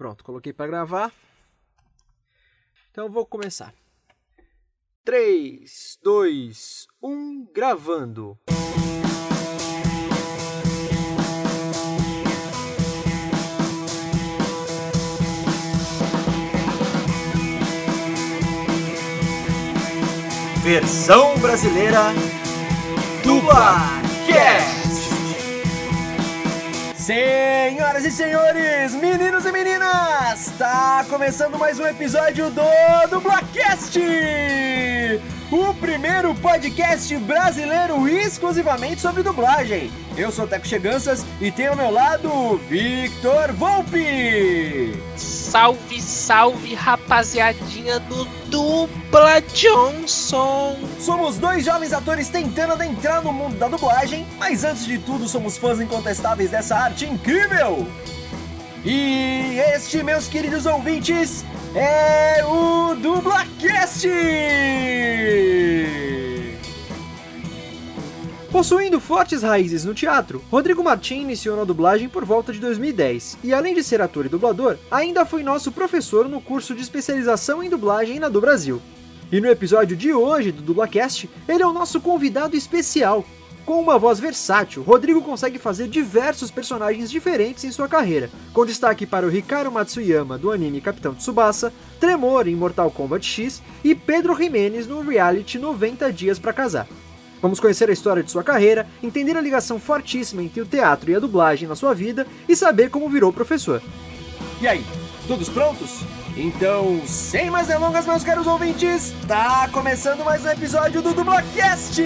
Pronto, coloquei para gravar. Então vou começar. 3, 2, 1, gravando. Versão brasileira do Barcast. Senhoras e senhores, meninos e meninas, está começando mais um episódio do Dublacast! O primeiro podcast brasileiro exclusivamente sobre dublagem. Eu sou o Teco Cheganças e tenho ao meu lado Victor Volpe. Salve, salve, rapaziadinha do Dubla Johnson! Somos dois jovens atores tentando adentrar no mundo da dublagem, mas antes de tudo somos fãs incontestáveis dessa arte incrível! E este, meus queridos ouvintes, é o DublaCast! Possuindo fortes raízes no teatro, Rodrigo Martin iniciou na dublagem por volta de 2010 e, além de ser ator e dublador, ainda foi nosso professor no curso de especialização em dublagem na do Brasil. E no episódio de hoje do Dublacast, ele é o nosso convidado especial. Com uma voz versátil, Rodrigo consegue fazer diversos personagens diferentes em sua carreira, com destaque para o Hikaru Matsuyama do anime Capitão Tsubasa, Tremor em Mortal Kombat X e Pedro Jimenez no reality 90 Dias para Casar. Vamos conhecer a história de sua carreira, entender a ligação fortíssima entre o teatro e a dublagem na sua vida e saber como virou professor. E aí, todos prontos? Então, sem mais delongas, meus caros ouvintes, tá começando mais um episódio do Dublacast!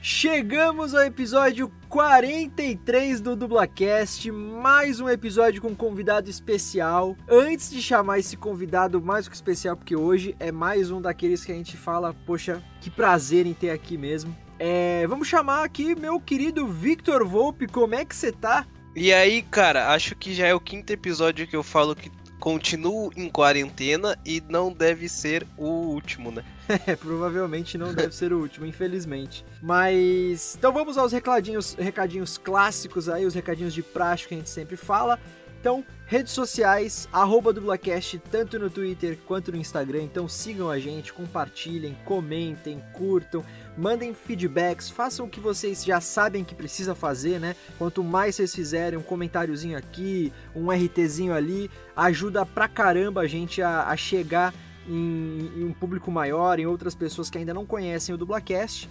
Chegamos ao episódio 43 do Dublacast, mais um episódio com um convidado especial. Antes de chamar esse convidado mais que especial, porque hoje é mais um daqueles que a gente fala, poxa, que prazer em ter aqui mesmo. É, vamos chamar aqui meu querido Victor Volpe, como é que você tá? E aí, cara, acho que já é o quinto episódio que eu falo que continuo em quarentena e não deve ser o último, né? É, provavelmente não deve ser o último, infelizmente. Mas então vamos aos recadinhos, recadinhos clássicos aí, os recadinhos de prática que a gente sempre fala. Então, redes sociais, arroba dublacast, tanto no Twitter quanto no Instagram. Então sigam a gente, compartilhem, comentem, curtam, mandem feedbacks, façam o que vocês já sabem que precisa fazer, né? Quanto mais vocês fizerem, um comentáriozinho aqui, um RTzinho ali, ajuda pra caramba a gente a, a chegar em, em um público maior, em outras pessoas que ainda não conhecem o Dublacast.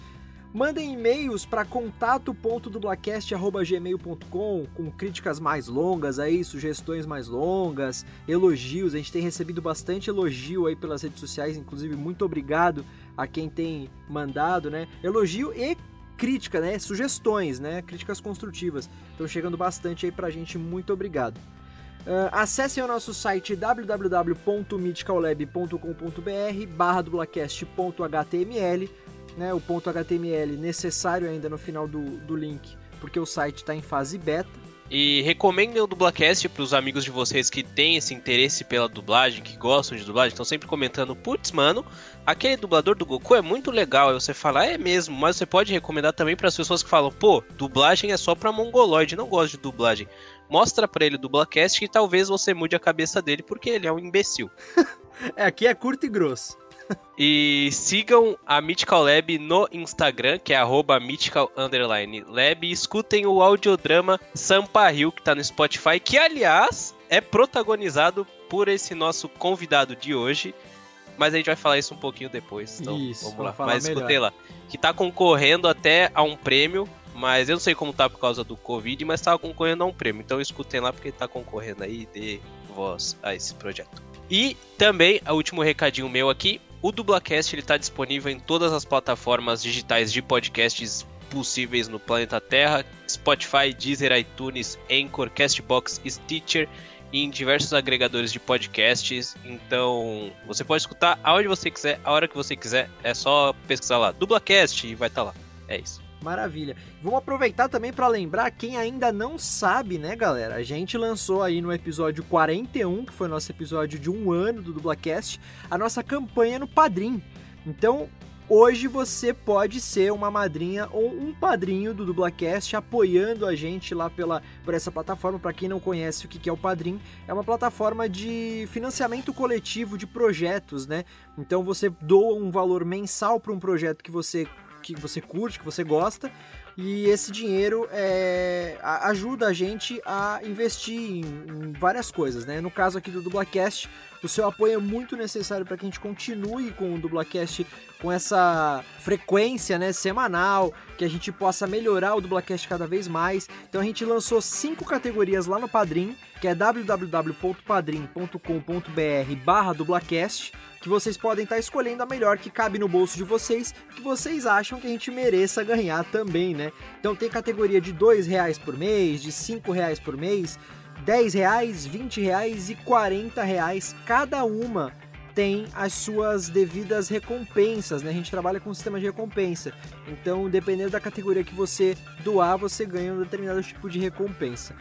Mandem e-mails para contato.dublacast.gmail.com com críticas mais longas aí, sugestões mais longas, elogios. A gente tem recebido bastante elogio aí pelas redes sociais, inclusive muito obrigado a quem tem mandado, né? Elogio e crítica, né? Sugestões, né? Críticas construtivas. Estão chegando bastante aí pra gente, muito obrigado. Uh, acessem o nosso site www.mythicallab.com.br barra dublacast.html né, o ponto HTML necessário ainda no final do, do link, porque o site está em fase beta. E recomendem o Dublacast para os amigos de vocês que têm esse interesse pela dublagem, que gostam de dublagem, estão sempre comentando, putz, mano, aquele dublador do Goku é muito legal. Aí você fala, é mesmo, mas você pode recomendar também para as pessoas que falam, pô, dublagem é só para mongoloide, não gosto de dublagem. Mostra para ele o Dublacast que talvez você mude a cabeça dele porque ele é um imbecil. é, aqui é curto e grosso. E sigam a Mythical Lab no Instagram, que é arroba Mythical Lab. E escutem o audiodrama Sampa Hill, que tá no Spotify, que aliás é protagonizado por esse nosso convidado de hoje. Mas a gente vai falar isso um pouquinho depois. Então isso, vamos lá. Mas escutei lá. Que tá concorrendo até a um prêmio. Mas eu não sei como tá por causa do Covid, mas tava concorrendo a um prêmio. Então escutem lá porque tá concorrendo aí de voz a esse projeto. E também, o último recadinho meu aqui, o Dublacast está disponível em todas as plataformas digitais de podcasts possíveis no planeta Terra: Spotify, Deezer, iTunes, Anchor, Castbox, Stitcher em diversos agregadores de podcasts. Então, você pode escutar aonde você quiser, a hora que você quiser. É só pesquisar lá, Dublacast e vai estar tá lá. É isso. Maravilha. Vamos aproveitar também para lembrar quem ainda não sabe, né, galera? A gente lançou aí no episódio 41, que foi nosso episódio de um ano do Dublacast, a nossa campanha no Padrim. Então, Hoje você pode ser uma madrinha ou um padrinho do Dublacast apoiando a gente lá pela, por essa plataforma. Para quem não conhece o que é o Padrim, é uma plataforma de financiamento coletivo de projetos, né? Então você doa um valor mensal para um projeto que você que você curte, que você gosta, e esse dinheiro é, ajuda a gente a investir em, em, várias coisas, né? No caso aqui do Dublacast, o seu apoio é muito necessário para que a gente continue com o Dublacast com essa frequência, né, semanal, que a gente possa melhorar o Dublacast cada vez mais. Então a gente lançou cinco categorias lá no Padrim, que é www.padrim.com.br/dublacast que vocês podem estar tá escolhendo a melhor que cabe no bolso de vocês, que vocês acham que a gente mereça ganhar também, né? Então tem categoria de dois reais por mês, de cinco reais por mês, 10 reais, 20 reais e 40 reais cada uma tem as suas devidas recompensas, né? A gente trabalha com um sistema de recompensa. Então, dependendo da categoria que você doar, você ganha um determinado tipo de recompensa.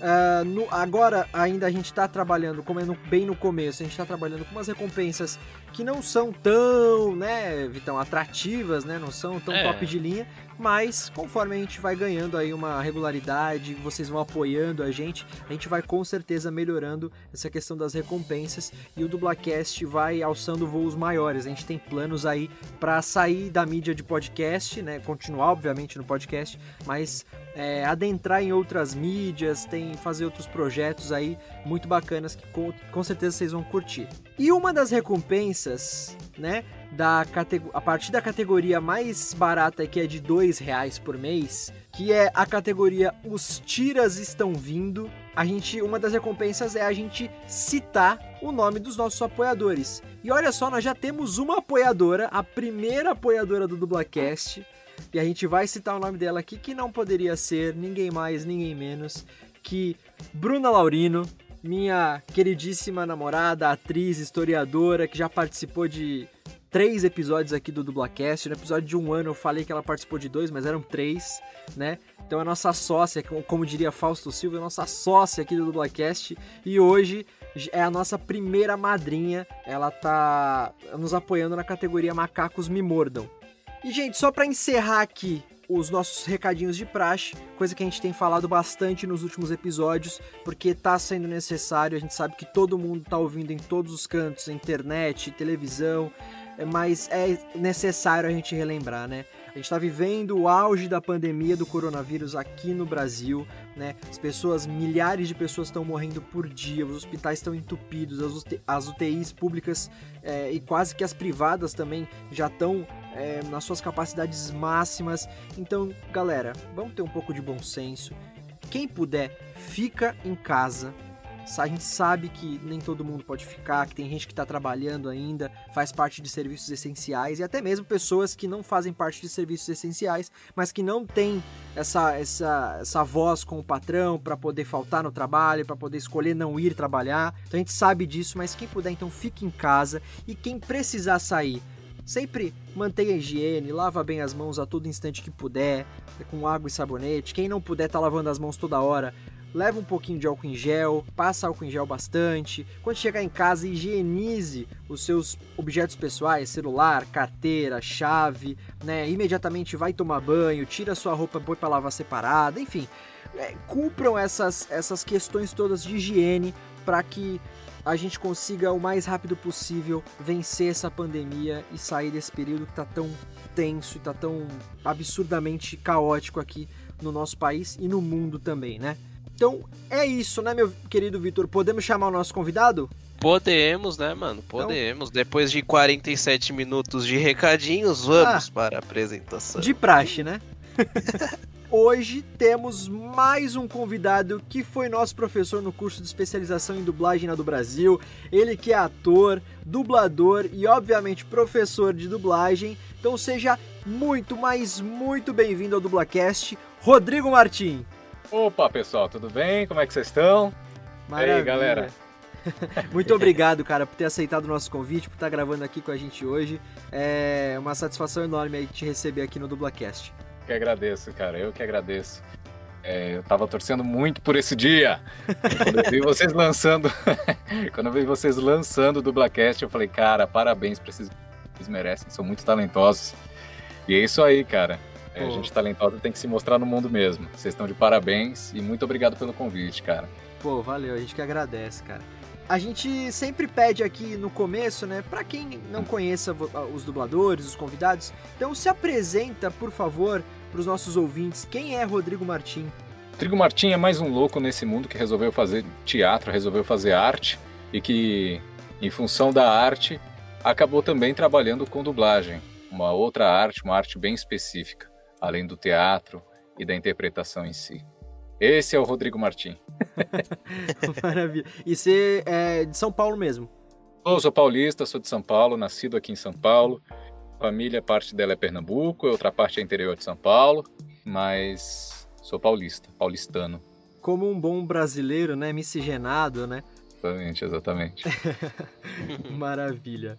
Uh, no, agora ainda a gente está trabalhando, como é no, bem no começo, a gente está trabalhando com umas recompensas que não são tão, né, Vitão, atrativas, né, não são tão é. top de linha, mas conforme a gente vai ganhando aí uma regularidade, vocês vão apoiando a gente, a gente vai com certeza melhorando essa questão das recompensas e o Dublacast vai alçando voos maiores. A gente tem planos aí para sair da mídia de podcast, né? Continuar, obviamente, no podcast, mas é, adentrar em outras mídias, tem fazer outros projetos aí muito bacanas que com, com certeza vocês vão curtir. E uma das recompensas, né? da a partir da categoria mais barata que é de dois reais por mês, que é a categoria Os Tiras Estão Vindo. A gente, uma das recompensas é a gente citar o nome dos nossos apoiadores. E olha só, nós já temos uma apoiadora, a primeira apoiadora do Dublacast, e a gente vai citar o nome dela aqui, que não poderia ser ninguém mais, ninguém menos que Bruna Laurino, minha queridíssima namorada, atriz, historiadora, que já participou de três episódios aqui do Dublacast. No episódio de um ano eu falei que ela participou de dois, mas eram três, né? Então é nossa sócia, como diria Fausto Silva, é nossa sócia aqui do Dublacast. E hoje é a nossa primeira madrinha. Ela tá nos apoiando na categoria Macacos Me Mordam. E, gente, só para encerrar aqui os nossos recadinhos de praxe, coisa que a gente tem falado bastante nos últimos episódios, porque tá sendo necessário, a gente sabe que todo mundo tá ouvindo em todos os cantos, internet, televisão, mas é necessário a gente relembrar, né? A gente está vivendo o auge da pandemia do coronavírus aqui no Brasil, né? As pessoas, milhares de pessoas estão morrendo por dia, os hospitais estão entupidos, as UTIs públicas é, e quase que as privadas também já estão é, nas suas capacidades máximas. Então, galera, vamos ter um pouco de bom senso. Quem puder, fica em casa, a gente sabe que nem todo mundo pode ficar, que tem gente que está trabalhando ainda, faz parte de serviços essenciais e até mesmo pessoas que não fazem parte de serviços essenciais, mas que não têm essa, essa, essa voz com o patrão para poder faltar no trabalho, para poder escolher não ir trabalhar. Então a gente sabe disso, mas quem puder então fique em casa e quem precisar sair Sempre mantenha a higiene, lava bem as mãos a todo instante que puder, com água e sabonete. Quem não puder tá lavando as mãos toda hora, leva um pouquinho de álcool em gel, passa álcool em gel bastante. Quando chegar em casa, higienize os seus objetos pessoais, celular, carteira, chave, né? Imediatamente vai tomar banho, tira sua roupa, põe para lavar separada, enfim. É, cumpram essas, essas questões todas de higiene para que a gente consiga o mais rápido possível vencer essa pandemia e sair desse período que está tão tenso e está tão absurdamente caótico aqui no nosso país e no mundo também, né? Então é isso, né, meu querido Vitor? Podemos chamar o nosso convidado? Podemos, né, mano? Então- Podemos. Então... Depois de 47 minutos de recadinhos, vamos ah, para a apresentação. De praxe, né? Hoje temos mais um convidado que foi nosso professor no curso de especialização em dublagem na do Brasil. Ele que é ator, dublador e obviamente professor de dublagem. Então seja muito, mas muito bem-vindo ao Dublacast, Rodrigo Martim. Opa, pessoal, tudo bem? Como é que vocês estão? Maravilha. E aí, galera? Muito obrigado, cara, por ter aceitado o nosso convite, por estar gravando aqui com a gente hoje. É uma satisfação enorme te receber aqui no Dublacast. Que agradeço, cara. Eu que agradeço. É, eu tava torcendo muito por esse dia. Quando eu vi vocês lançando, quando eu vi vocês lançando o Dublacast, eu falei, cara, parabéns pra esses eles merecem, são muito talentosos. E é isso aí, cara. É, a gente talentosa tem que se mostrar no mundo mesmo. Vocês estão de parabéns e muito obrigado pelo convite, cara. Pô, valeu, a gente que agradece, cara. A gente sempre pede aqui no começo, né, para quem não conheça os dubladores, os convidados, então se apresenta, por favor, para os nossos ouvintes, quem é Rodrigo Martim? Rodrigo Martim é mais um louco nesse mundo que resolveu fazer teatro, resolveu fazer arte e que, em função da arte, acabou também trabalhando com dublagem, uma outra arte, uma arte bem específica, além do teatro e da interpretação em si. Esse é o Rodrigo Martim. Maravilha. E você é de São Paulo mesmo? Eu sou paulista, sou de São Paulo, nascido aqui em São Paulo. Família, parte dela é Pernambuco, outra parte é interior de São Paulo, mas sou paulista, paulistano. Como um bom brasileiro, né? Miscigenado, né? Exatamente, exatamente. Maravilha.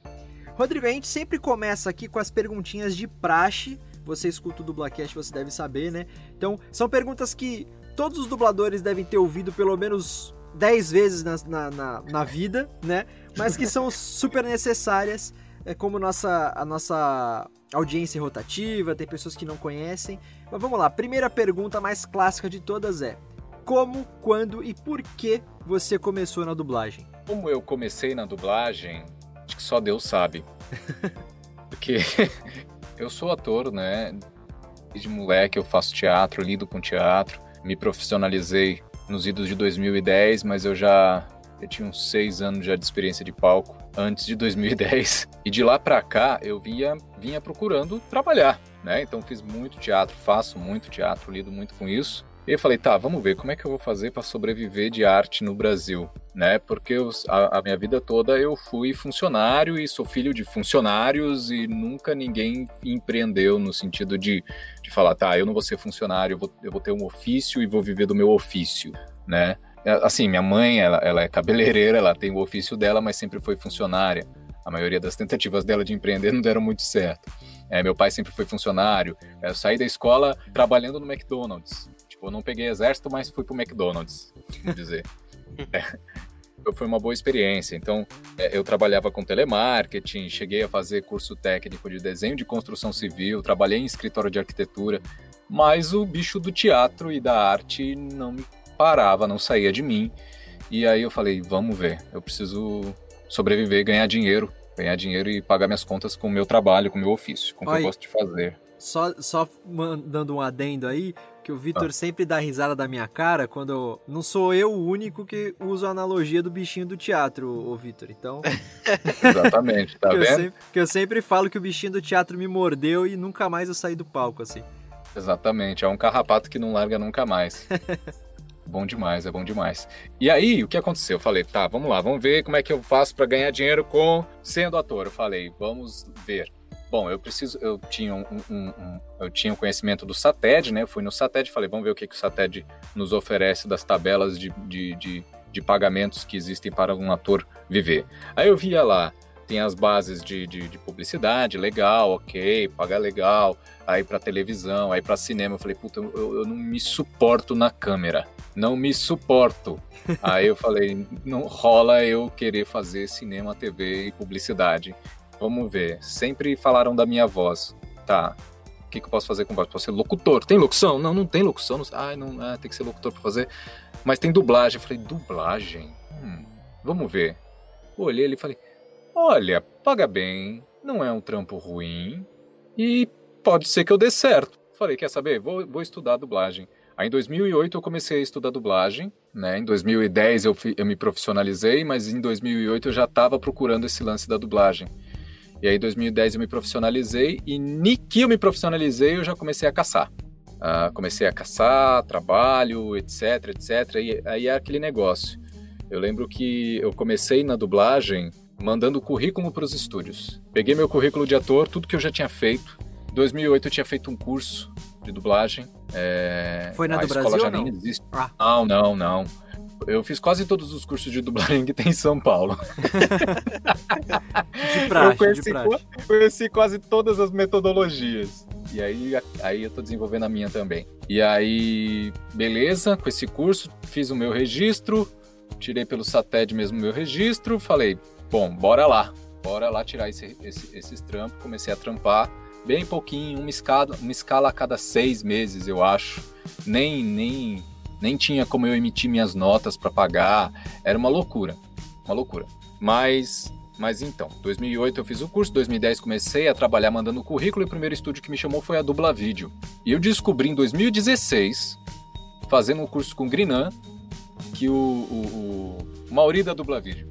Rodrigo, a gente sempre começa aqui com as perguntinhas de praxe. Você escuta o Dublacast, você deve saber, né? Então, são perguntas que todos os dubladores devem ter ouvido pelo menos 10 vezes na, na, na, na vida, né? Mas que são super necessárias, é como nossa, a nossa audiência rotativa, tem pessoas que não conhecem. Mas vamos lá, primeira pergunta mais clássica de todas é: como, quando e por que você começou na dublagem? Como eu comecei na dublagem, acho que só Deus sabe. Porque eu sou ator, né? Desde moleque eu faço teatro, lido com teatro. Me profissionalizei nos idos de 2010, mas eu já eu tinha uns seis anos já de experiência de palco antes de 2010. E de lá para cá eu vinha, vinha procurando trabalhar, né? Então fiz muito teatro, faço muito teatro, lido muito com isso. E eu falei, tá, vamos ver como é que eu vou fazer para sobreviver de arte no Brasil, né? Porque eu, a, a, minha vida toda eu fui funcionário e sou filho de funcionários e nunca ninguém empreendeu no sentido de, de falar, tá, eu não vou ser funcionário, eu vou, eu vou ter um ofício e vou viver do meu ofício, né? É, assim, minha mãe, ela, ela é cabeleireira, ela tem o ofício dela, mas sempre foi funcionária. A maioria das tentativas dela de empreender não deram muito certo. É, meu pai sempre foi funcionário. É, eu saí da escola trabalhando no McDonald's. Tipo, eu não peguei exército, mas fui pro McDonald's, dizer. é, foi uma boa experiência. Então, é, eu trabalhava com telemarketing, cheguei a fazer curso técnico de desenho de construção civil, trabalhei em escritório de arquitetura, mas o bicho do teatro e da arte não me parava, não saía de mim. E aí eu falei, vamos ver, eu preciso sobreviver, ganhar dinheiro, ganhar dinheiro e pagar minhas contas com o meu trabalho, com o meu ofício, com o que eu gosto de fazer. Só, só mandando um adendo aí, que o Vitor ah. sempre dá risada da minha cara quando eu... não sou eu o único que uso a analogia do bichinho do teatro, o Vitor. Então. Exatamente, tá que vendo? Eu sempre, que eu sempre falo que o bichinho do teatro me mordeu e nunca mais eu saí do palco, assim. Exatamente, é um carrapato que não larga nunca mais. bom demais, é bom demais. E aí, o que aconteceu? Eu falei, tá, vamos lá, vamos ver como é que eu faço para ganhar dinheiro com sendo ator. Eu falei, vamos ver. Bom, eu preciso, eu tinha um, um, um, eu tinha um conhecimento do SATED, né? Eu fui no SATED falei, vamos ver o que, que o SATED nos oferece das tabelas de, de, de, de pagamentos que existem para um ator viver. Aí eu via lá, tem as bases de, de, de, publicidade, legal, ok, paga legal, aí para televisão, aí para cinema. Eu falei, puta, eu, eu, não me suporto na câmera, não me suporto. aí eu falei, não rola eu querer fazer cinema, TV e publicidade. Vamos ver. Sempre falaram da minha voz. Tá. O que, que eu posso fazer com voz? Posso ser locutor. Tem locução? Não, não tem locução. Não... Ai, não, ah, tem que ser locutor para fazer. Mas tem dublagem. Eu falei, dublagem? Hum, vamos ver. Olhei ele e falei, olha, paga bem, não é um trampo ruim e pode ser que eu dê certo. Falei, quer saber? Vou, vou estudar dublagem. Aí em 2008 eu comecei a estudar dublagem, né? Em 2010 eu, eu me profissionalizei, mas em 2008 eu já estava procurando esse lance da dublagem. E aí, em 2010, eu me profissionalizei e ni que eu me profissionalizei, eu já comecei a caçar. Uh, comecei a caçar, trabalho, etc, etc. E aí é aquele negócio. Eu lembro que eu comecei na dublagem mandando currículo para os estúdios. Peguei meu currículo de ator, tudo que eu já tinha feito. Em 2008 eu tinha feito um curso de dublagem. É... Foi na a do escola Brasil já não? nem existe. Ah. Não, não, não. eu fiz quase todos os cursos de dublagem que tem em São Paulo. De praxe, eu conheci, de praxe. conheci quase todas as metodologias. E aí, aí eu tô desenvolvendo a minha também. E aí, beleza, com esse curso, fiz o meu registro, tirei pelo SATED mesmo o meu registro, falei, bom, bora lá. Bora lá tirar esse, esse, esses trampos. Comecei a trampar bem pouquinho, uma escala, uma escala a cada seis meses, eu acho. Nem, nem, nem tinha como eu emitir minhas notas para pagar. Era uma loucura, uma loucura. Mas, mas então, 2008 eu fiz o curso, 2010 comecei a trabalhar mandando currículo e o primeiro estúdio que me chamou foi a Dubla Vídeo. E eu descobri em 2016, fazendo um curso com o Grinan, que o, o, o Mauri da Dubla Vídeo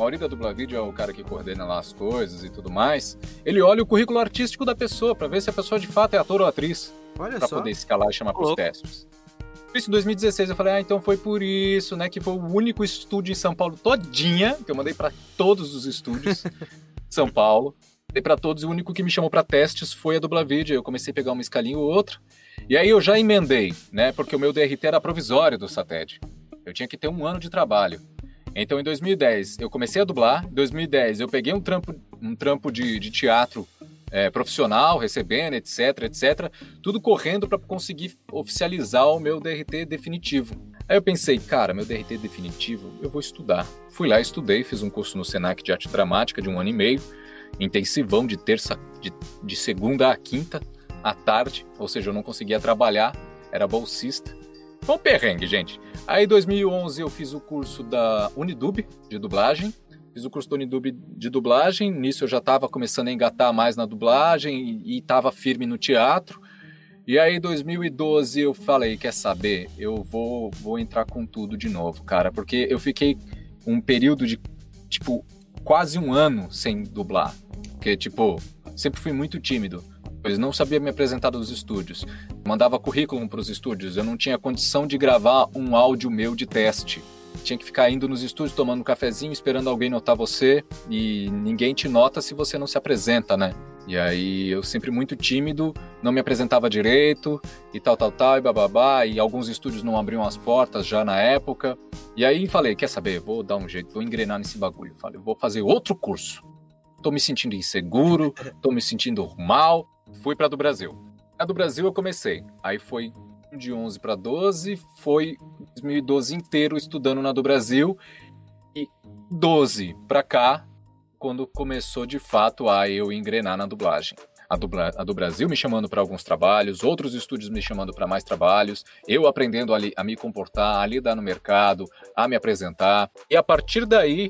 Mauri da Dubla Vídeo é o cara que coordena lá as coisas e tudo mais. Ele olha o currículo artístico da pessoa para ver se a pessoa de fato é ator ou atriz. Olha Pra só. poder escalar e chamar pros testes. Isso em 2016 eu falei, ah, então foi por isso, né? Que foi o único estúdio em São Paulo todinha, que eu mandei para todos os estúdios de São Paulo. Mandei para todos, e o único que me chamou para testes foi a Dubla Vídeo. Eu comecei a pegar uma escalinha ou outra. E aí eu já emendei, né? Porque o meu DRT era provisório do SATED. Eu tinha que ter um ano de trabalho. Então, em 2010, eu comecei a dublar. Em 2010, eu peguei um trampo, um trampo de, de teatro é, profissional, recebendo, etc, etc. Tudo correndo para conseguir oficializar o meu DRT definitivo. Aí eu pensei, cara, meu DRT definitivo, eu vou estudar. Fui lá, estudei, fiz um curso no Senac de arte dramática de um ano e meio, intensivão de terça, de, de segunda a quinta à tarde, ou seja, eu não conseguia trabalhar, era bolsista. Foi um perrengue, gente. Aí em 2011 eu fiz o curso da Unidub de dublagem. Fiz o curso da Unidub de dublagem. Nisso eu já estava começando a engatar mais na dublagem e estava firme no teatro. E aí em 2012 eu falei, quer saber? Eu vou, vou entrar com tudo de novo, cara, porque eu fiquei um período de tipo quase um ano sem dublar, porque tipo sempre fui muito tímido. Pois não sabia me apresentar nos estúdios. Mandava currículo para os estúdios. Eu não tinha condição de gravar um áudio meu de teste. Tinha que ficar indo nos estúdios tomando um cafezinho, esperando alguém notar você. E ninguém te nota se você não se apresenta, né? E aí eu sempre muito tímido, não me apresentava direito e tal, tal, tal, e bababá. E alguns estúdios não abriam as portas já na época. E aí falei, quer saber? Vou dar um jeito, vou engrenar nesse bagulho. Falei, vou fazer outro curso. Tô me sentindo inseguro, tô me sentindo mal. Fui para do Brasil. A do Brasil eu comecei. Aí foi de 11 para 12, foi 2012 inteiro estudando na do Brasil e 12 para cá quando começou de fato a eu engrenar na dublagem. A, dubla, a do Brasil me chamando para alguns trabalhos, outros estúdios me chamando para mais trabalhos, eu aprendendo a, a me comportar, a lidar no mercado, a me apresentar. E a partir daí,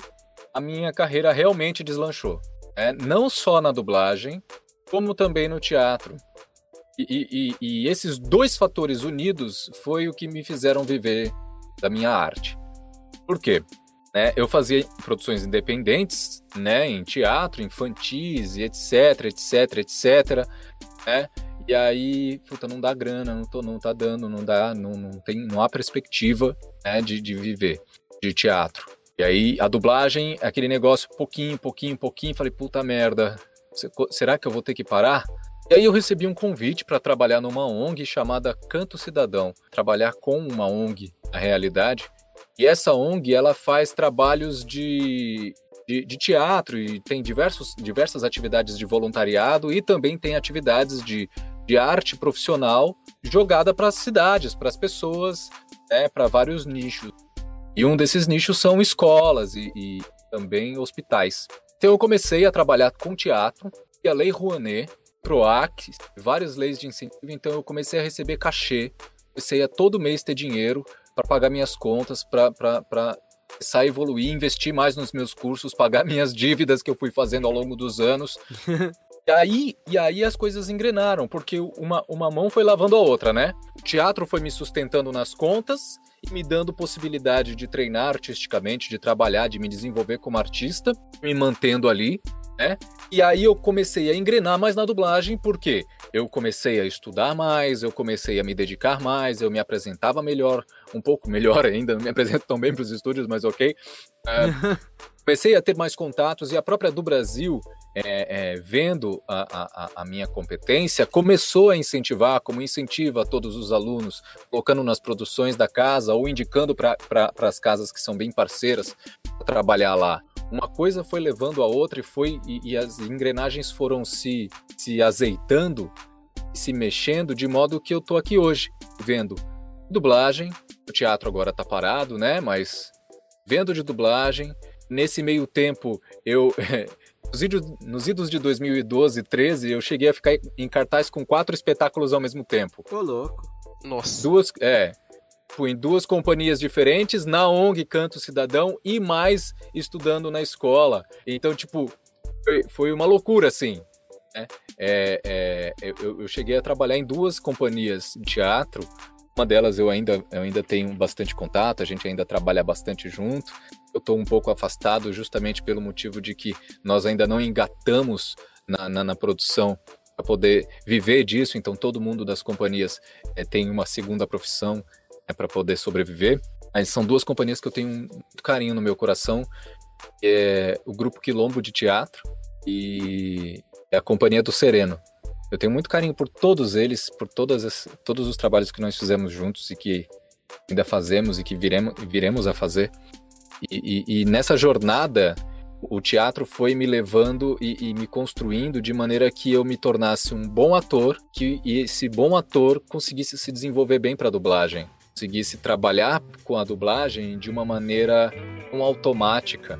a minha carreira realmente deslanchou. É, não só na dublagem, como também no teatro. E, e- e- esses dois fatores unidos foi o que me fizeram viver da minha arte. Por quê? Né, eu fazia produções independentes, né, em teatro, infantis, etc, etc, etc, né, e aí, puta, não dá grana, não, tô, não tá dando, não dá, não, não tem, não há perspectiva, né, de, de viver de teatro. E aí, a dublagem, aquele negócio, pouquinho, pouquinho, pouquinho, falei, puta merda, será que eu vou ter que parar? E aí eu recebi um convite para trabalhar numa ONG chamada Canto Cidadão, trabalhar com uma ONG, a realidade. E essa ONG ela faz trabalhos de, de, de teatro e tem diversos, diversas atividades de voluntariado e também tem atividades de, de arte profissional jogada para as cidades, para as pessoas, né, para vários nichos. E um desses nichos são escolas e, e também hospitais. Então eu comecei a trabalhar com teatro e a Lei Rouanet, PROAC, várias leis de incentivo, então eu comecei a receber cachê, comecei a todo mês ter dinheiro para pagar minhas contas, para começar a evoluir, investir mais nos meus cursos, pagar minhas dívidas que eu fui fazendo ao longo dos anos. E aí, e aí as coisas engrenaram, porque uma, uma mão foi lavando a outra, né? O teatro foi me sustentando nas contas e me dando possibilidade de treinar artisticamente, de trabalhar, de me desenvolver como artista, me mantendo ali, né? E aí eu comecei a engrenar mais na dublagem, porque eu comecei a estudar mais, eu comecei a me dedicar mais, eu me apresentava melhor, um pouco melhor ainda, não me apresento tão bem para os estúdios, mas ok. É, comecei a ter mais contatos e a própria do Brasil é, é, vendo a, a, a, minha competência, começou a incentivar, como incentiva todos os alunos, colocando nas produções da casa ou indicando para as casas que são bem parceiras trabalhar lá. Uma coisa foi levando a outra e foi e, e as engrenagens foram se, se azeitando, se mexendo de modo que eu tô aqui hoje, vendo dublagem. O teatro agora tá parado, né? Mas vendo de dublagem. Nesse meio tempo, eu Nos idos, nos idos de 2012 e 13, eu cheguei a ficar em cartaz com quatro espetáculos ao mesmo tempo. Ô, louco. Nossa. Duas, é, fui em duas companhias diferentes, na ONG Canto Cidadão e mais estudando na escola. Então, tipo, foi, foi uma loucura, assim. Né? É, é, eu, eu, cheguei a trabalhar em duas companhias de teatro. Uma delas eu ainda, eu ainda tenho bastante contato, a gente ainda trabalha bastante junto eu estou um pouco afastado justamente pelo motivo de que nós ainda não engatamos na, na, na produção para poder viver disso, então todo mundo das companhias é, tem uma segunda profissão é, para poder sobreviver. Mas são duas companhias que eu tenho muito carinho no meu coração, é o Grupo Quilombo de Teatro e é a Companhia do Sereno. Eu tenho muito carinho por todos eles, por todas as, todos os trabalhos que nós fizemos juntos e que ainda fazemos e que viremos, viremos a fazer. E, e, nessa jornada, o teatro foi me levando e, e, me construindo de maneira que eu me tornasse um bom ator, que esse bom ator conseguisse se desenvolver bem para a dublagem, conseguisse trabalhar com a dublagem de uma maneira não automática,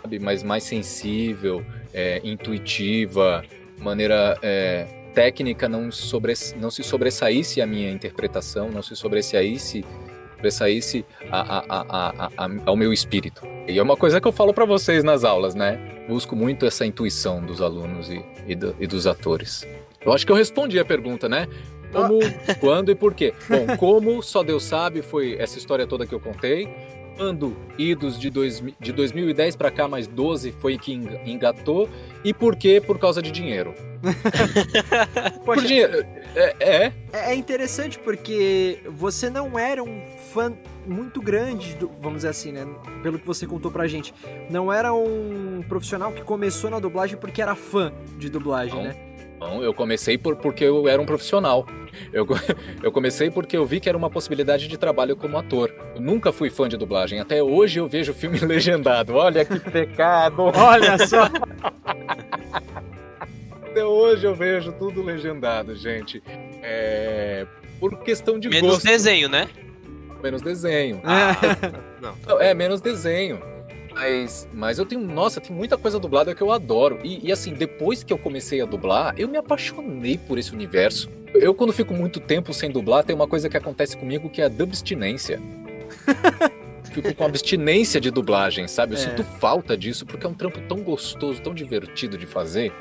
sabe? mas mais sensível, é, intuitiva, maneira é, técnica não, sobre, não se sobressaísse a minha interpretação, não se sobressaísse sobressaísse a, a, a, ao meu espírito. E é uma coisa que eu falo para vocês nas aulas, né? Busco muito essa intuição dos alunos e, e, do, e dos atores. Eu acho que eu respondi a pergunta, né? Como, quando e por quê? Bom, como só Deus sabe foi essa história toda que eu contei. Quando idos de, dois, de 2010 para cá, mais 12 foi que engatou. E por quê? Por causa de dinheiro. Por dinheiro. É, é. É interessante porque você não era um fã muito grande, do, vamos dizer assim, né? Pelo que você contou pra gente. Não era um profissional que começou na dublagem porque era fã de dublagem, não, né? Não, eu comecei por, porque eu era um profissional. Eu, eu comecei porque eu vi que era uma possibilidade de trabalho como ator. Eu nunca fui fã de dublagem. Até hoje eu vejo filme legendado. Olha que pecado! Olha só! Até hoje eu vejo tudo legendado, gente. É... Por questão de Menos gosto. desenho, né? Menos desenho. Ah, não, é, menos desenho. Mas, mas eu tenho, nossa, tem muita coisa dublada que eu adoro. E, e, assim, depois que eu comecei a dublar, eu me apaixonei por esse universo. Eu, quando fico muito tempo sem dublar, tem uma coisa que acontece comigo que é a dubstinência. fico com abstinência de dublagem, sabe? Eu é. sinto falta disso, porque é um trampo tão gostoso, tão divertido de fazer.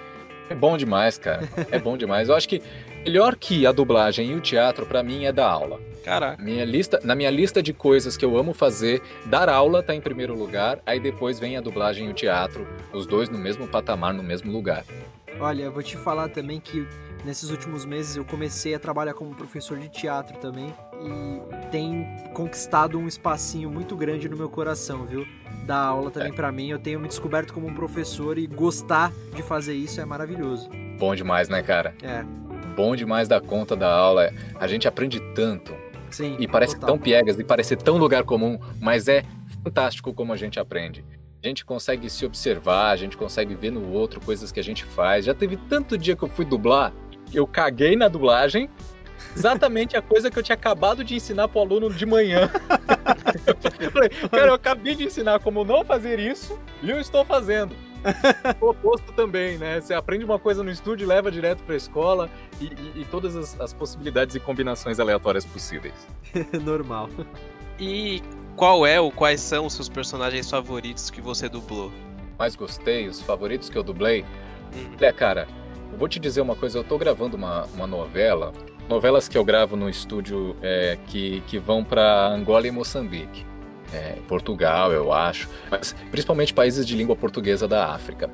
É bom demais, cara. É bom demais. Eu acho que melhor que a dublagem e o teatro, para mim, é dar aula. Caraca. Minha lista, na minha lista de coisas que eu amo fazer, dar aula tá em primeiro lugar, aí depois vem a dublagem e o teatro, os dois no mesmo patamar, no mesmo lugar. Olha, eu vou te falar também que nesses últimos meses eu comecei a trabalhar como professor de teatro também e tem conquistado um espacinho muito grande no meu coração, viu? Dar aula também é. para mim, eu tenho me descoberto como um professor e gostar de fazer isso é maravilhoso. Bom demais, né, cara? É. Bom demais da conta da aula. A gente aprende tanto. Sim. E parece total. tão piegas e parece tão lugar comum, mas é fantástico como a gente aprende. A gente consegue se observar, a gente consegue ver no outro coisas que a gente faz. Já teve tanto dia que eu fui dublar eu caguei na dublagem, exatamente a coisa que eu tinha acabado de ensinar pro aluno de manhã. eu falei, cara, eu acabei de ensinar como não fazer isso e eu estou fazendo. O oposto também, né? Você aprende uma coisa no estúdio e leva direto pra escola e, e, e todas as, as, possibilidades e combinações aleatórias possíveis. Normal. E qual é ou quais são os seus personagens favoritos que você dublou? Mais gostei, os favoritos que eu dublei? Hum. Olha, cara, Vou te dizer uma coisa, eu tô gravando uma, uma novela, novelas que eu gravo no estúdio é, que, que vão para Angola e Moçambique. É, Portugal, eu acho, mas principalmente países de língua portuguesa da África.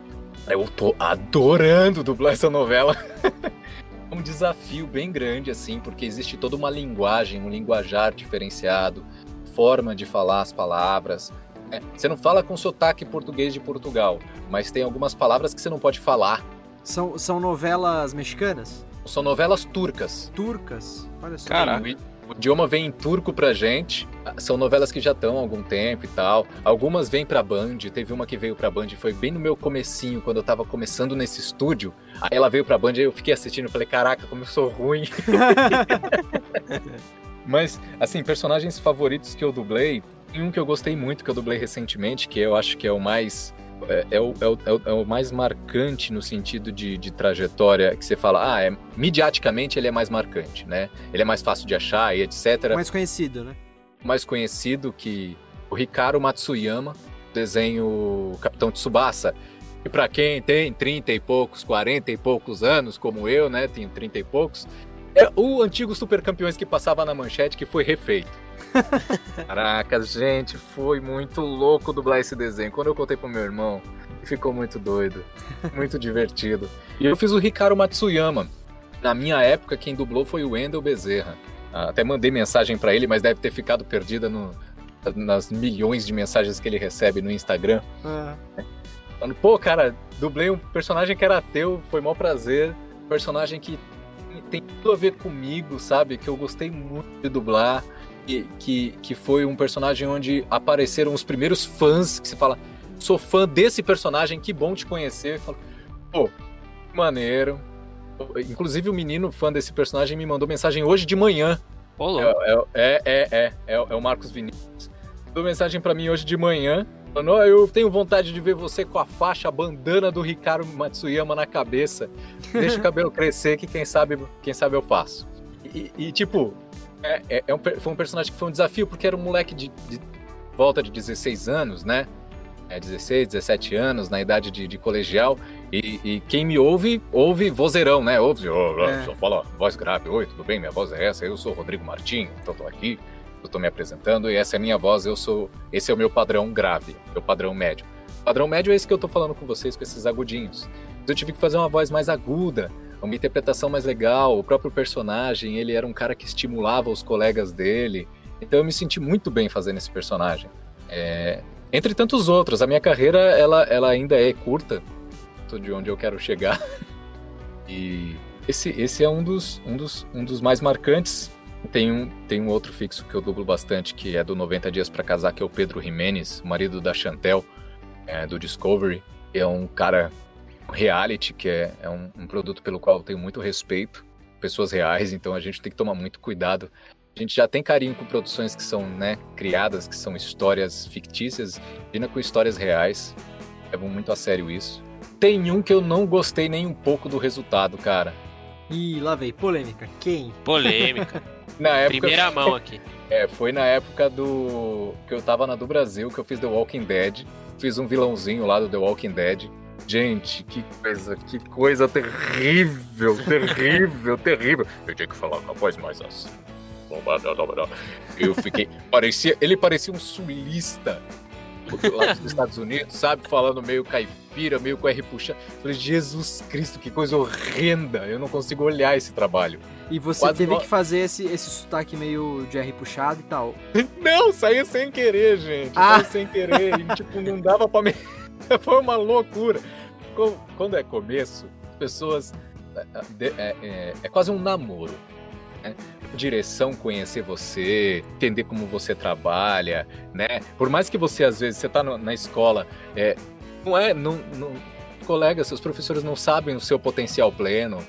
Eu tô adorando dublar essa novela. é um desafio bem grande, assim, porque existe toda uma linguagem, um linguajar diferenciado, forma de falar as palavras, É, você não fala com sotaque português de Portugal, mas tem algumas palavras que você não pode falar. São, são novelas mexicanas? São novelas turcas. Turcas? Olha só. Caraca. O idioma vem em turco pra gente. São novelas que já estão há algum tempo e tal. Algumas vêm pra Band. Teve uma que veio pra Band, foi bem no meu comecinho, quando eu tava começando nesse estúdio. Aí ela veio pra Band, aí eu fiquei assistindo e falei, caraca, como eu sou ruim. Mas, assim, personagens favoritos que eu dublei, tem um que eu gostei muito, que eu dublei recentemente, que eu acho que é o mais é, é, o, é, o, é, o, mais marcante no sentido de, de, trajetória que você fala, ah, é, mediaticamente ele é mais marcante, né? Ele é mais fácil de achar e etc. Mais conhecido, né? Mais conhecido que o Hikaru Matsuyama, desenho Capitão Tsubasa. E para quem tem 30 e poucos, 40 e poucos anos, como eu, né? Tenho 30 e poucos. É o antigo Super Campeões que passava na manchete que foi refeito. Caraca, gente, foi muito louco dublar esse desenho. Quando eu contei pro meu irmão, ficou muito doido, muito divertido. E eu fiz o Hikaru Matsuyama. Na minha época, quem dublou foi o Wendel Bezerra. Até mandei mensagem para ele, mas deve ter ficado perdida no, nas milhões de mensagens que ele recebe no Instagram. Ah. Falando, pô, cara, dublei um personagem que era teu, foi maior prazer. Personagem que tem tudo a ver comigo, sabe? Que eu gostei muito de dublar que, que, que foi um personagem onde apareceram os primeiros fãs que se fala, sou fã desse personagem, que bom te conhecer. Falo, pô, maneiro. Inclusive o menino fã desse personagem me mandou mensagem hoje de manhã. Olá. É, é, é, é, é, é, o Marcos Vinícius. Mandou mensagem para mim hoje de manhã. Falando, oh, eu tenho vontade de ver você com a faixa, a bandana do Ricardo Matsuyama na cabeça. Deixa o cabelo crescer que quem sabe, quem sabe eu faço. E, e tipo, é, é, é um, foi um personagem que foi um desafio, porque era um moleque de, de volta de 16 anos, né? É, 16, 17 anos, na idade de, de colegial. E, e, quem me ouve, ouve vozeirão, né? Ouve, oh, é. só fala voz grave. Oi, tudo bem? Minha voz é essa. Eu sou Rodrigo Martim, então tô aqui. Eu tô me apresentando e essa é a minha voz. Eu sou. Esse é o meu padrão grave, meu padrão médio. O padrão médio é esse que eu tô falando com vocês, com esses agudinhos. Eu tive que fazer uma voz mais aguda, uma interpretação mais legal. O próprio personagem, ele era um cara que estimulava os colegas dele. Então eu me senti muito bem fazendo esse personagem. É... Entre tantos outros, a minha carreira ela, ela ainda é curta, de onde eu quero chegar. E esse, esse é um dos, um, dos, um dos mais marcantes. Tem um, tem um outro fixo que eu dublo bastante, que é do 90 Dias para Casar, que é o Pedro Jimenez, marido da Chantel, é, do Discovery. É um cara reality, que é, é um, um, produto pelo qual eu tenho muito respeito, pessoas reais, então a gente tem que tomar muito cuidado. A gente já tem carinho com produções que são né, criadas, que são histórias fictícias, imagina com histórias reais. Levo muito a sério isso. Tem um que eu não gostei nem um pouco do resultado, cara. Ih, lá veio, polêmica. Quem? Polêmica. na época, Primeira mão aqui. É, foi na época do. que eu tava na do Brasil, que eu fiz The Walking Dead. Fiz um vilãozinho lá do The Walking Dead. Gente, que coisa, que coisa terrível, terrível, terrível. Eu tinha que falar com a voz mais assim. Eu fiquei. Parecia, ele parecia um sulista lá dos Estados Unidos, sabe? Falando meio caipira, meio com R puxando. Falei, Jesus Cristo, que coisa horrenda. Eu não consigo olhar esse trabalho. E você Quase teve que fazer esse, esse sotaque meio de R puxado e tal. Não, saiu sem querer, gente. Ah. Saiu sem querer. E, tipo, não dava pra me. Foi uma loucura. Quando é começo, pessoas. É, é, é, é quase um namoro. Né? Direção, conhecer você, entender como você trabalha, né? Por mais que você, às vezes, você tá na escola, é, não é. Não, não, colegas, seus professores não sabem o seu potencial pleno.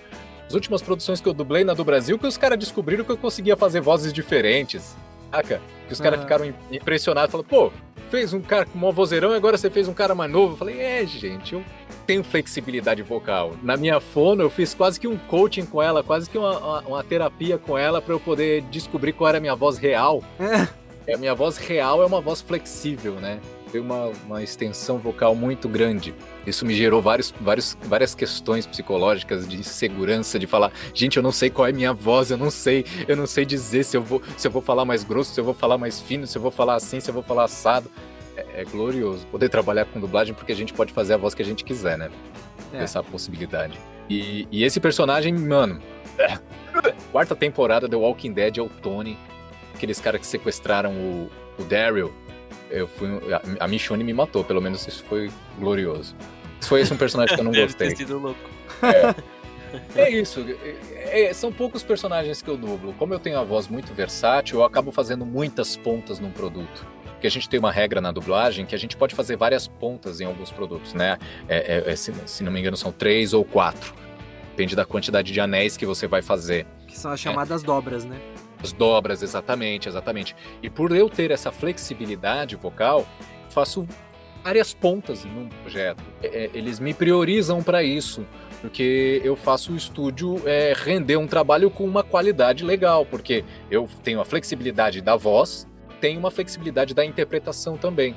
As últimas produções que eu dublei na do Brasil, que os caras descobriram que eu conseguia fazer vozes diferentes. Saca? Que os caras ah. ficaram impressionados, falaram, pô, fez um cara com um vozeirão e agora você fez um cara mais novo. Eu falei, é, gente, eu tenho flexibilidade vocal. Na minha fono, eu fiz quase que um coaching com ela, quase que uma, uma, uma terapia com ela para eu poder descobrir qual era a minha voz real. É. A minha voz real é uma voz flexível, né? Tem uma, uma extensão vocal muito grande. Isso me gerou vários, vários, várias questões psicológicas de segurança, de falar, gente, eu não sei qual é minha voz, eu não sei, eu não sei dizer se eu vou, se eu vou falar mais grosso, se eu vou falar mais fino, se eu vou falar assim, se eu vou falar assado. É, é glorioso poder trabalhar com dublagem porque a gente pode fazer a voz que a gente quiser, né? É. Essa possibilidade. E, e esse personagem, mano, é, quarta temporada The Walking Dead é o Tony, aqueles caras que sequestraram o, o Daryl eu fui. A, a Michonne me matou, pelo menos isso foi glorioso. Foi esse um personagem que eu não Deve gostei. ter sido louco. É, é isso. É- é- são poucos personagens que eu dublo. Como eu tenho a voz muito versátil, eu acabo fazendo muitas pontas num produto. Porque a gente tem uma regra na dublagem que a gente pode fazer várias pontas em alguns produtos, né? É- é- é, se, se não me engano, são três ou quatro. Depende da quantidade de anéis que você vai fazer. Que são as chamadas dobras, né? As dobras, exatamente, exatamente. E por eu ter essa flexibilidade vocal, faço várias pontas num projeto. É, é, eles me priorizam para isso, porque eu faço o estúdio é, render um trabalho com uma qualidade legal, porque eu tenho a flexibilidade da voz, tenho uma flexibilidade da interpretação também.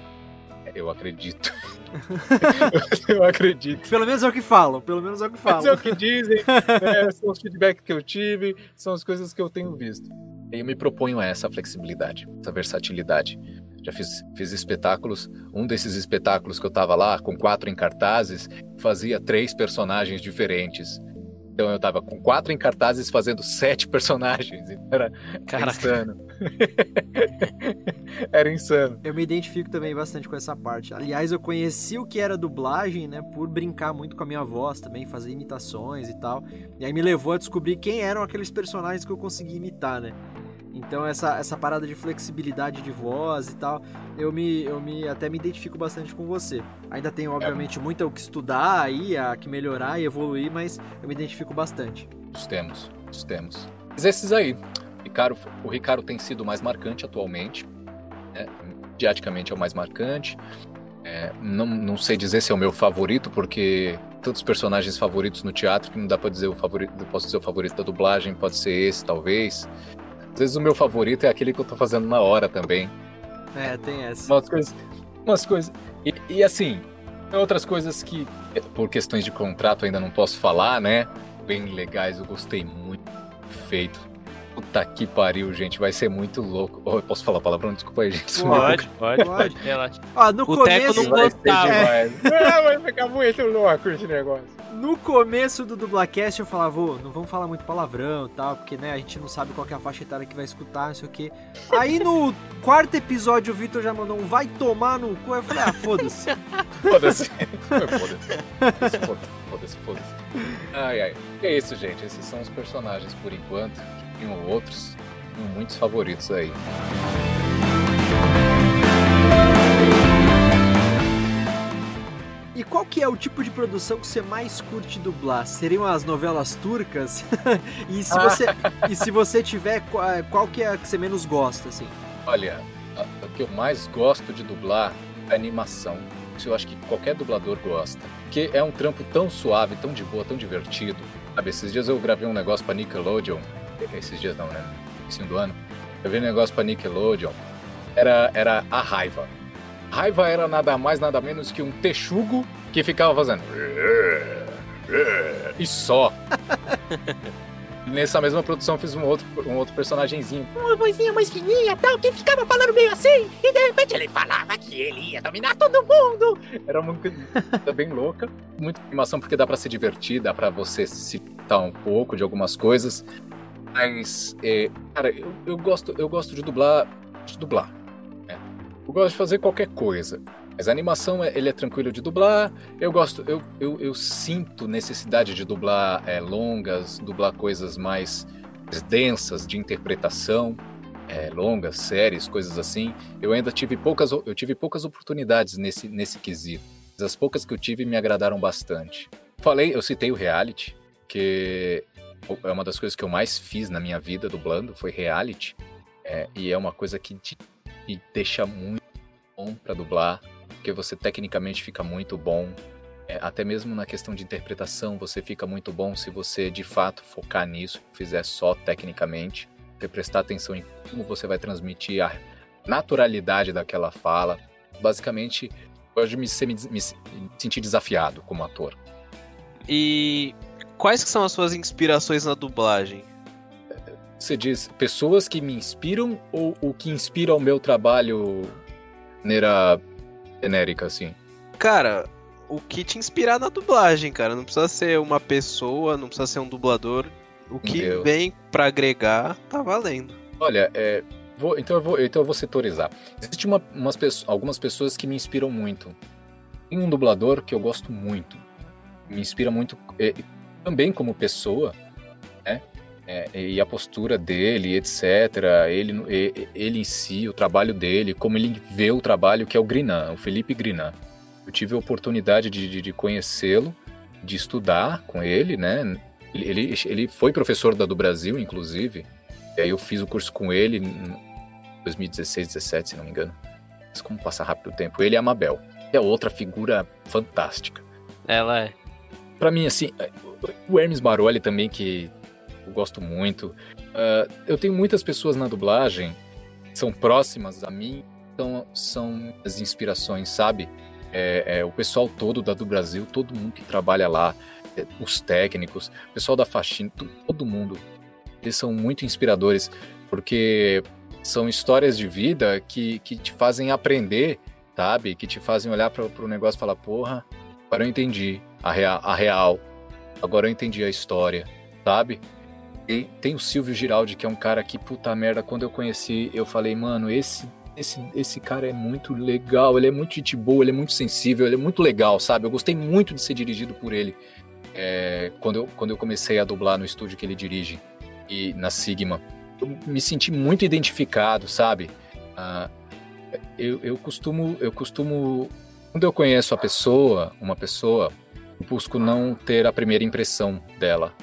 É, Eu acredito. eu acredito. Pelo menos é o que falam, pelo menos é o que Mas é falam. o que dizem, né? são os feedbacks que eu tive, são as coisas que eu tenho visto. Eu me proponho a essa flexibilidade, essa versatilidade. Já fiz, fiz espetáculos, um desses espetáculos que eu tava lá, com quatro em cartazes, fazia três personagens diferentes. Então eu tava com quatro em cartazes fazendo sete personagens. Então Era Caraca. insano. Era insano. Eu me identifico também bastante com essa parte. Aliás, eu conheci o que era dublagem, né, por brincar muito com a minha voz também, fazer imitações e tal. E aí me levou a descobrir quem eram aqueles personagens que eu conseguia imitar, né? Então essa, essa parada de flexibilidade de voz e tal, eu me, eu me até me identifico bastante com você. Ainda tenho, obviamente, muito o que estudar aí, a que melhorar e evoluir, mas eu me identifico bastante. Os temos, os temos. Mas esses aí. Ricardo, o Ricardo tem sido mais marcante atualmente. Né? Diaticamente é o mais marcante. É, não, não sei dizer se é o meu favorito, porque tantos personagens favoritos no teatro que não dá pra dizer o favorito. Posso dizer o favorito da dublagem, pode ser esse, talvez. Às vezes o meu favorito é aquele que eu tô fazendo na hora também. É, tem essa. Umas coisas. Umas coisas. E, e assim, outras coisas que, por questões de contrato, ainda não posso falar, né? Bem legais, eu gostei muito. Feito. Puta que pariu, gente. Vai ser muito louco. Oh, eu posso falar palavrão? Desculpa aí, gente. Pode, pode, Pode. Relaxa. Ó, no O Teco começo... não Vai ser gostava. demais. Ah, vai ficar muito louco esse negócio. No começo do Dublacast eu falava, ô, não vamos falar muito palavrão e tal, porque né, a gente não sabe qual que é a faixa etária que vai escutar, não sei o quê. Aí no quarto episódio o Vitor já mandou um vai tomar no cu, eu falei, ah, foda-se. Foda-se. Foda-se. Foda-se, foda-se, foda-se. Ai, ai. E é isso, gente. Esses são os personagens por enquanto. Tem outros. Tenho muitos favoritos aí. E qual que é o tipo de produção que você mais curte dublar? Seriam as novelas turcas? e, se você, e se você tiver, qual, que é a que você menos gosta, assim? Olha, o que eu mais gosto de dublar é animação. Isso eu acho que qualquer dublador gosta. Porque é um trampo tão suave, tão de boa, tão divertido. Sabe, esses dias eu gravei um negócio pra Nickelodeon. Esses dias não, né? Início do ano. Eu vi um negócio pra Nickelodeon. Era, era a raiva. A raiva era nada mais, nada menos que um texugo que ficava fazendo. E só. Nessa mesma produção fiz um outro, um outro personagemzinho uma vozinha mais fininha tal, que ficava falando meio assim, e de repente ele falava que ele ia dominar todo mundo. Era uma coisa bem louca. Muita animação porque dá pra se divertir, dá pra você citar um pouco de algumas coisas. Mas, é, cara, eu, eu gosto, eu gosto de dublar, de dublar. né? Eu gosto de fazer qualquer coisa. Mas a animação, é- ele é tranquilo de dublar. Eu gosto, eu, eu, eu sinto necessidade de dublar é, longas, dublar coisas mais densas de interpretação, é, longas, séries, coisas assim. Eu ainda tive poucas, eu tive poucas oportunidades nesse, nesse quesito. As poucas que eu tive me agradaram bastante. Falei, eu citei o reality, que é uma das coisas que eu mais fiz na minha vida dublando, foi reality. É, e é uma coisa que te, te deixa muito bom pra dublar, porque você tecnicamente fica muito bom. É, até mesmo na questão de interpretação, você fica muito bom se você de fato focar nisso, fizer só tecnicamente, você prestar atenção em como você vai transmitir a naturalidade daquela fala. Basicamente, eu gosto de me, me- me sentir desafiado como ator. E quais que são as suas inspirações na dublagem? Você diz pessoas que me inspiram ou o que inspira o meu trabalho maneira genérica, assim? Cara, o que te inspirar na dublagem, cara. Não precisa ser uma pessoa, não precisa ser um dublador. O que Entendeu. vem pra agregar, tá valendo. Olha, é, Vou, então, eu vou, então eu vou setorizar. Existem uma, algumas pessoas que me inspiram muito. Tem um dublador que eu gosto muito. Me inspira muito é, também como pessoa, né? É, e a postura dele, etc. Ele, ele em si, o trabalho dele, como ele vê o trabalho, que é o Grinan, o Felipe Grinan. Eu tive a oportunidade de, de, de conhecê-lo, de estudar com ele, né? Ele, ele foi professor da do Brasil, inclusive. E aí eu fiz o curso com ele em 2016, 17, se não me engano. Mas como passa rápido o tempo. Ele e a Mabel. É outra figura fantástica. Ela é. Pra mim, assim, o Hermes Baroli também, que eu gosto muito. Uh, eu tenho muitas pessoas na dublagem que são próximas a mim, então são as inspirações, sabe? É, é, o pessoal todo da do Brasil, todo mundo que trabalha lá, é, os técnicos, o pessoal da faxina, todo mundo, eles são muito inspiradores, porque são histórias de vida que, que te fazem aprender, sabe? Que te fazem olhar para o negócio e falar, porra, agora eu entendi a real, a real, agora eu entendi a história, sabe? E tem o Silvio Giraldi, que é um cara que, puta merda, quando eu conheci, eu falei, mano, esse, esse, esse cara é muito legal, ele é muito gente boa, ele é muito sensível, ele é muito legal, sabe? Eu gostei muito de ser dirigido por ele é, quando, eu, quando eu comecei a dublar no estúdio que ele dirige, e na Sigma. Eu me senti muito identificado, sabe? Ah, eu, eu costumo, eu costumo, quando eu conheço a pessoa, uma pessoa, busco não ter a primeira impressão dela.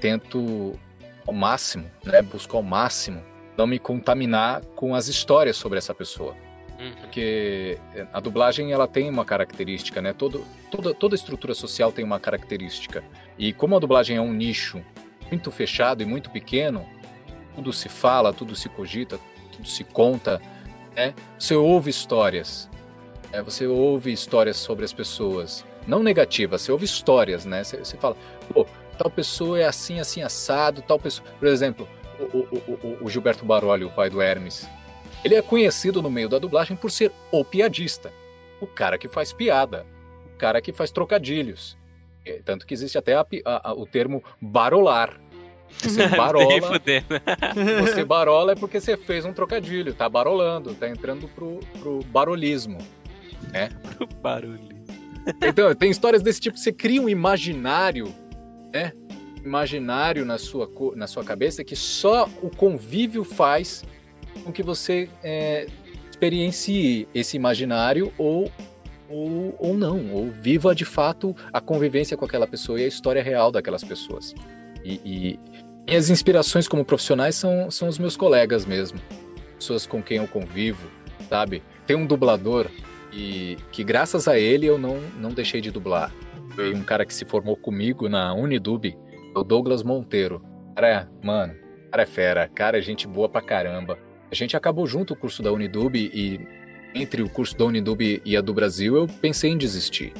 Tento ao máximo, né? Busco ao máximo não me contaminar com as histórias sobre essa pessoa. Uhum. Porque a dublagem ela tem uma característica, né? Todo, toda, toda estrutura social tem uma característica. E como a dublagem é um nicho muito fechado e muito pequeno, tudo se fala, tudo se cogita, tudo se conta, né? Você ouve histórias, né? você ouve histórias sobre as pessoas, não negativas, você ouve histórias, né? Você, você fala, pô, tal pessoa é assim, assim, assado, tal pessoa. Por exemplo, o, o, o, o Gilberto Baroli, o pai do Hermes, ele é conhecido no meio da dublagem por ser o piadista, o cara que faz piada, o cara que faz trocadilhos. É, tanto que existe até a, a, a, o termo barolar. Você barola. você barola é porque você fez um trocadilho, tá barolando, tá entrando pro, pro barolismo. Né? Pro barolismo. Então, tem histórias desse tipo, você cria um imaginário né? Imaginário na sua, na sua cabeça que só o convívio faz com que você é, experiencie esse imaginário ou, ou, ou não, ou viva de fato a convivência com aquela pessoa e a história real daquelas pessoas. E, e minhas inspirações como profissionais são, são os meus colegas mesmo, pessoas com quem eu convivo, sabe? Tem um dublador e que graças a ele eu não, não deixei de dublar. Foi um cara que se formou comigo na Unidub, o Douglas Monteiro. Cara, é, mano, cara é fera, cara é gente boa pra caramba. A gente acabou junto o curso da Unidub e entre o curso da Unidub e a do Brasil eu pensei em desistir,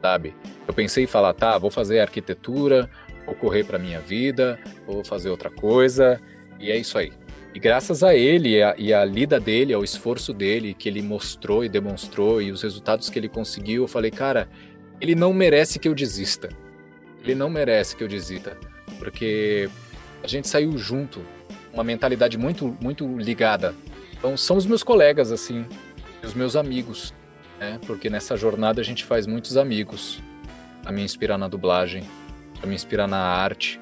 sabe? Eu pensei em falar, tá, vou fazer arquitetura, vou correr pra minha vida, vou fazer outra coisa, e é isso aí. E graças a ele e a, e a, lida dele, ao esforço dele, que ele mostrou e demonstrou, e os resultados que ele conseguiu, eu falei, cara, ele não merece que eu desista. Ele não merece que eu desista, porque a gente saiu junto, uma mentalidade muito muito ligada. Então são os meus colegas assim, os meus amigos, né? Porque nessa jornada a gente faz muitos amigos. A me inspirar na dublagem, a me inspirar na arte,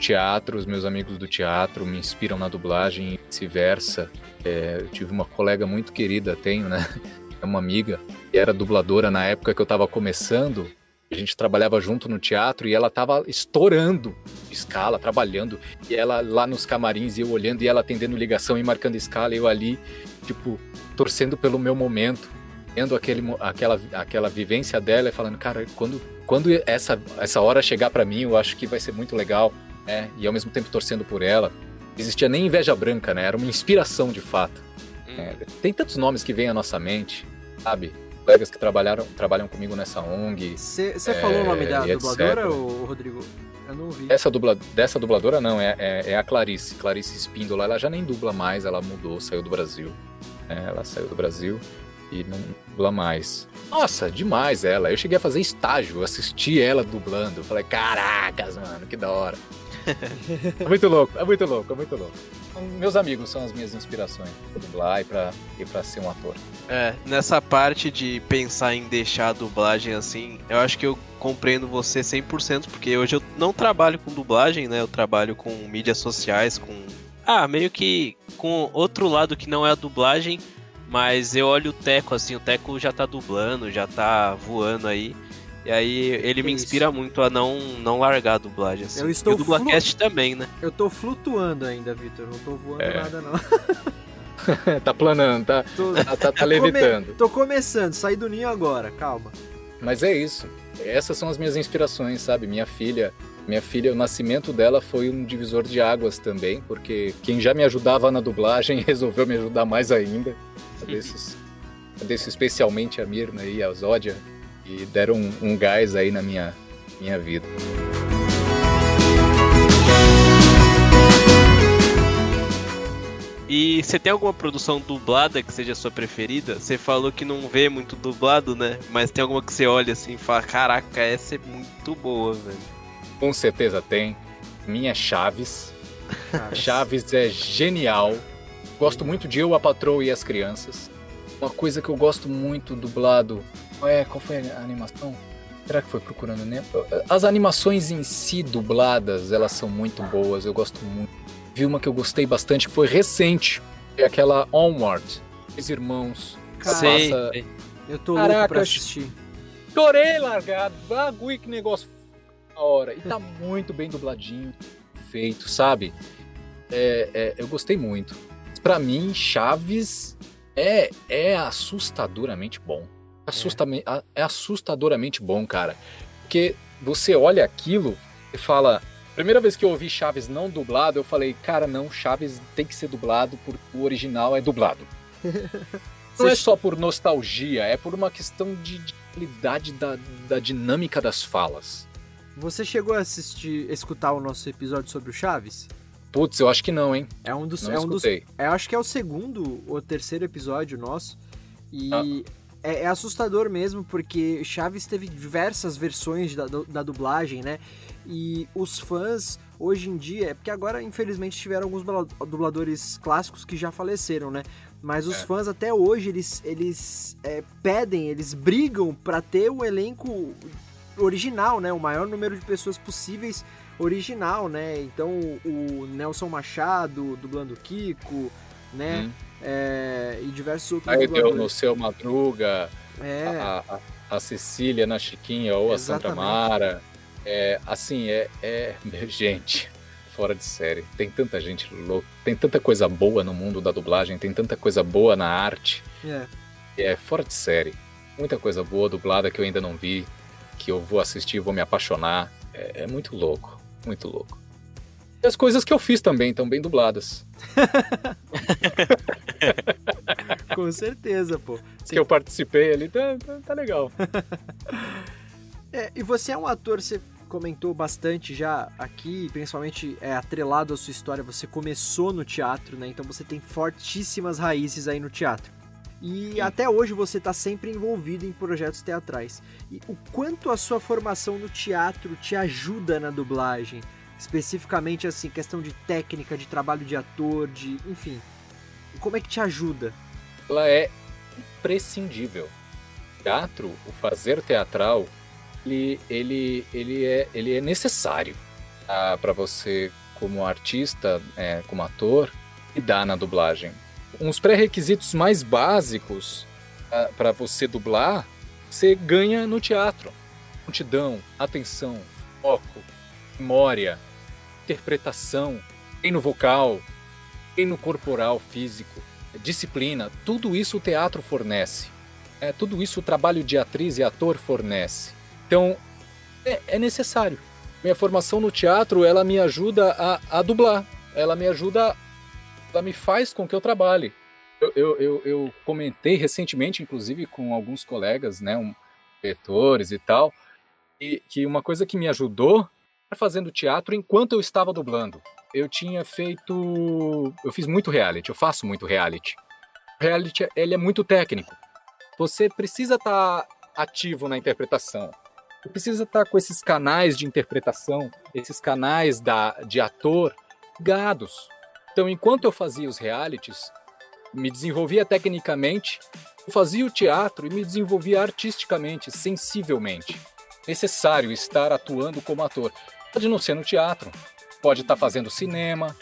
teatro, os meus amigos do teatro me inspiram na dublagem e vice-versa. É, eu tive uma colega muito querida, tenho, né? É uma amiga, que era dubladora na época que eu estava começando. A gente trabalhava junto no teatro e ela estava estourando escala, trabalhando. E ela lá nos camarins, e eu olhando e ela atendendo ligação e marcando escala, e eu ali, tipo, torcendo pelo meu momento, vendo aquele, aquela, aquela vivência dela e falando, cara, quando, quando essa, essa hora chegar para mim, eu acho que vai ser muito legal, né? E ao mesmo tempo torcendo por ela. Não existia nem inveja branca, né? Era uma inspiração de fato. É, tem tantos nomes que vêm à nossa mente, sabe? Colegas que trabalharam, trabalham comigo nessa ONG. Você é, falou o nome da dubladora, ou, Rodrigo? Eu não ouvi. Essa dubla, dessa dubladora não, é, é, é, a Clarice, Clarice Espíndola. Ela já nem dubla mais, ela mudou, saiu do Brasil. É, ela saiu do Brasil e não dubla mais. Nossa, demais ela. Eu cheguei a fazer estágio, assisti ela dublando. Falei, caracas, mano, que da hora. é muito louco, é muito louco, é muito louco. Meus amigos são as minhas inspirações pra dublar e pra, e ser um ator. É, nessa parte de pensar em deixar a dublagem assim, eu acho que eu compreendo você 100%, porque hoje eu não trabalho com dublagem, né? Eu trabalho com mídias sociais, com. Ah, meio que com outro lado que não é a dublagem, mas eu olho o Teco assim, o Teco já tá dublando, já tá voando aí. E aí ele me Isso. inspira muito a não, não largar a dublagem. Assim. Eu estou e o Dublacast também, né? Eu tô flutuando ainda, Vitor. Não tô voando É. nada, não. tá planando, tá, Tô, tá, tá- tá come- levitando. tô começando, saí do ninho agora, calma. Mas é isso. Essas são as minhas inspirações, sabe? Minha filha, minha filha, o nascimento dela foi um divisor de águas também, porque quem já me ajudava na dublagem resolveu me ajudar mais ainda. Desses, desse especialmente a Mirna e a Zódia, e deram um, um gás aí na minha, minha vida. E você tem alguma produção dublada que seja a sua preferida? Você falou que não vê muito dublado, né? Mas tem alguma que você olha assim e fala: Caraca, essa é muito boa, velho. Com certeza tem. Minha Chaves. Chaves é genial. Gosto muito de Eu, a Patroa e as Crianças. Uma coisa que eu gosto muito dublado. Qual, é, qual foi a animação? Será que foi procurando Nemo? As animações em si dubladas, elas são muito boas. Eu gosto muito. Vi uma que eu gostei bastante que foi recente. É aquela Onward. Os irmãos. Cara, Sei, passa- sei. eu tô louco Caraca, pra eu- assistir. Chorei largado. Bagulho que negócio da hora. E tá muito bem dubladinho, feito, sabe? É, é, eu gostei muito. Pra mim, Chaves é, é assustadoramente bom. A- é assustadoramente bom, cara. Porque você olha aquilo e fala. Primeira vez que eu ouvi Chaves não dublado, eu falei, cara, não, Chaves tem que ser dublado porque o original é dublado. Não é só por nostalgia, é por uma questão de, de qualidade da, da dinâmica das falas. Você chegou a assistir, escutar o nosso episódio sobre o Chaves? Putz, eu acho que não, hein? É um dos, Não é um dos escutei. Eu acho que é o segundo ou terceiro episódio nosso. E Ah. É, é assustador mesmo, porque Chaves teve diversas versões da, da dublagem, né? E os fãs, hoje em dia, é porque agora, infelizmente, tiveram alguns dubla- dubladores clássicos que já faleceram, né? Mas os É. fãs até hoje, eles, eles é, pedem, eles brigam pra ter o elenco original, né? O maior número de pessoas possíveis original, né? Então o Nelson Machado dublando Kiko, né? Hum. É, e diversos outros Aí deu no seu Madruga, É, a, a- a Cecília na Chiquinha ou a Sandra Exatamente. Mara. É, assim, é, é. Gente, fora de série. Tem tanta gente louca, tem tanta coisa boa no mundo da dublagem, tem tanta coisa boa na arte. é. É fora de série. Muita coisa boa dublada que eu ainda não vi, que eu vou assistir vou me apaixonar. É, é muito louco, muito louco. E as coisas que eu fiz também estão bem dubladas. com certeza, pô. Que eu participei ali, tá, tá, tá legal. É, e você é um ator, você comentou bastante já aqui, principalmente é, atrelado à sua história, você começou no teatro, né? Então você tem fortíssimas raízes aí no teatro. E Sim. até hoje você está sempre envolvido em projetos teatrais. E o quanto a sua formação no teatro te ajuda na dublagem? Especificamente, assim, questão de técnica, de trabalho de ator, de. enfim. Como é que te ajuda? Ela é imprescindível. Teatro, o fazer teatral, ele, ele, ele, é, ele é necessário para você, como artista, é, como ator, lidar na dublagem. Uns pré-requisitos mais básicos para você dublar, você ganha no teatro. Multidão, atenção, foco, memória, interpretação, treino vocal, treino corporal, físico, disciplina, tudo isso o teatro fornece. É, tudo isso o trabalho de atriz e ator fornece. Então, é, é necessário. Minha formação no teatro, ela me ajuda a, a dublar. Ela me ajuda, ela me faz com que eu trabalhe. Eu, eu, eu, eu comentei recentemente, inclusive, com alguns colegas, né, um, diretores e tal, e que uma coisa que me ajudou fazendo teatro enquanto eu estava dublando. Eu tinha feito, eu fiz muito reality, eu faço muito reality. Reality ele é muito técnico. Você precisa estar ativo na interpretação. precisa estar com esses canais de interpretação, esses canais da, de ator gados. Então, enquanto eu fazia os realities, me desenvolvia tecnicamente, eu fazia o teatro e me desenvolvia artisticamente, sensivelmente. Necessário estar atuando como ator. Pode não ser no teatro, pode estar fazendo cinema,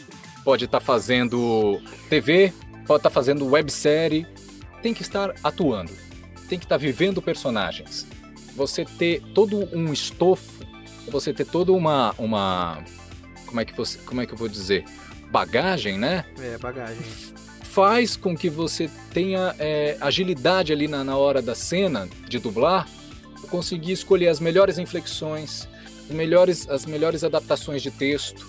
pode estar fazendo TV, pode estar fazendo websérie. Tem que estar atuando, tem que estar vivendo personagens você ter todo um estofo, você ter toda uma uma como é que você, como é que eu vou dizer, bagagem, né? É, bagagem. Faz com que você tenha é, agilidade ali na, na hora da cena de dublar, conseguir escolher as melhores inflexões, melhores, as melhores adaptações de texto.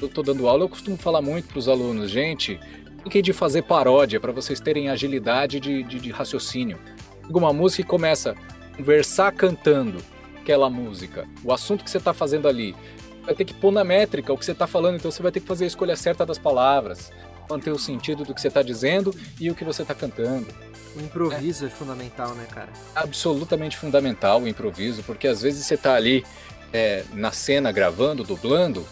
Eu tô dando aula, eu costumo falar muito para os alunos, gente, fiquem de fazer paródia para vocês terem agilidade de, de, de raciocínio. Uma música que começa conversar cantando aquela música, o assunto que você está fazendo ali, vai ter que pôr na métrica o que você está falando, então você vai ter que fazer a escolha certa das palavras, manter o sentido do que você está dizendo e o que você está cantando. O improviso é. é. fundamental, né, cara? Absolutamente fundamental o improviso, porque às vezes você está ali é, na cena gravando, dublando,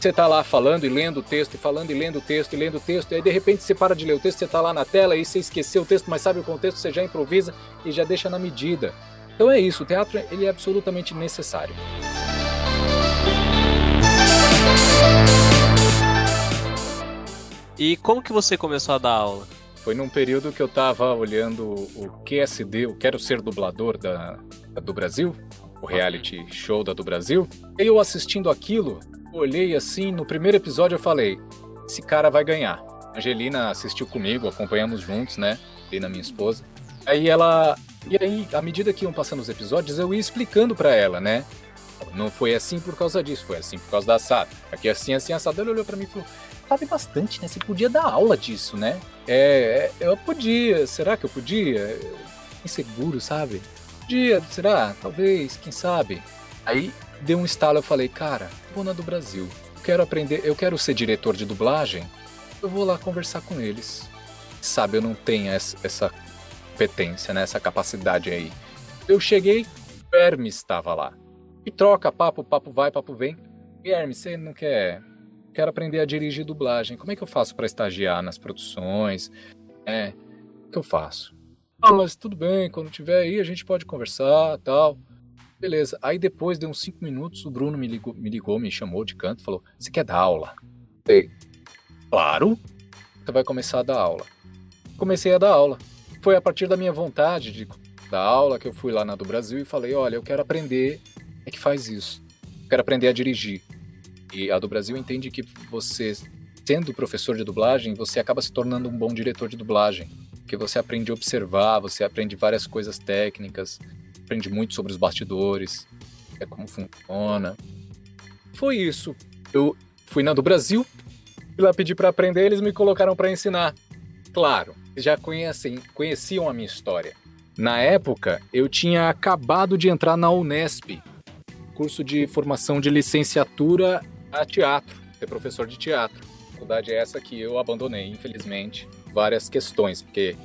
você está lá falando e lendo o texto, e falando e lendo o texto, e lendo o texto, e aí de repente você para de ler o texto, você está lá na tela, e você esqueceu o texto, mas sabe o contexto, você já improvisa e já deixa na medida. Então é isso, o teatro ele é absolutamente necessário. E como que você começou a dar aula? Foi num período que eu estava olhando o QSD, o Quero Ser Dublador da do Brasil, o reality show da do Brasil. Eu assistindo aquilo, olhei assim, no primeiro episódio eu falei, esse cara vai ganhar. A Angelina assistiu comigo, acompanhamos juntos, né? E na minha esposa. Aí ela e aí, à medida que iam passando os episódios, eu ia explicando para ela, né? Não foi assim por causa disso, foi assim por causa da assado. Aqui assim, assim, assado. Ela olhou para mim e falou: sabe bastante, né? Você podia dar aula disso, né? É, é, eu podia. Será que eu podia? Inseguro, sabe? Podia, será? Talvez, quem sabe? Aí deu um estalo, eu falei, cara, vou na do Brasil. Eu quero aprender, eu quero ser diretor de dublagem. Eu vou lá conversar com eles. Sabe, eu não tenho essa, competência, né? Essa capacidade aí. Eu cheguei, Hermes estava lá. E troca papo, papo vai, papo vem. E Hermes, você não quer. Quero aprender a dirigir dublagem. Como é que eu faço para estagiar nas produções? É. O que eu faço? Ah, mas tudo bem, quando tiver aí a gente pode conversar tal. Beleza. Aí depois de uns cinco minutos, o Bruno me ligou, me, ligou, me chamou de canto falou: Você quer dar aula? Ei, claro. Você vai começar a dar aula. Comecei a dar aula foi a partir da minha vontade de da aula que eu fui lá na do Brasil e falei, olha, eu quero aprender é que faz isso. Eu quero aprender a dirigir. E a do Brasil entende que você, sendo professor de dublagem, você acaba se tornando um bom diretor de dublagem. Porque você aprende a observar, você aprende várias coisas técnicas, aprende muito sobre os bastidores, é como funciona. Foi isso. Eu fui na do Brasil, fui lá pedir para aprender, eles me colocaram para ensinar. Claro, já conhecem, conheciam a minha história. Na época, eu tinha acabado de entrar na Unesp, curso de formação de licenciatura a teatro, ser professor de teatro. A faculdade é essa que eu abandonei, infelizmente, várias questões, porque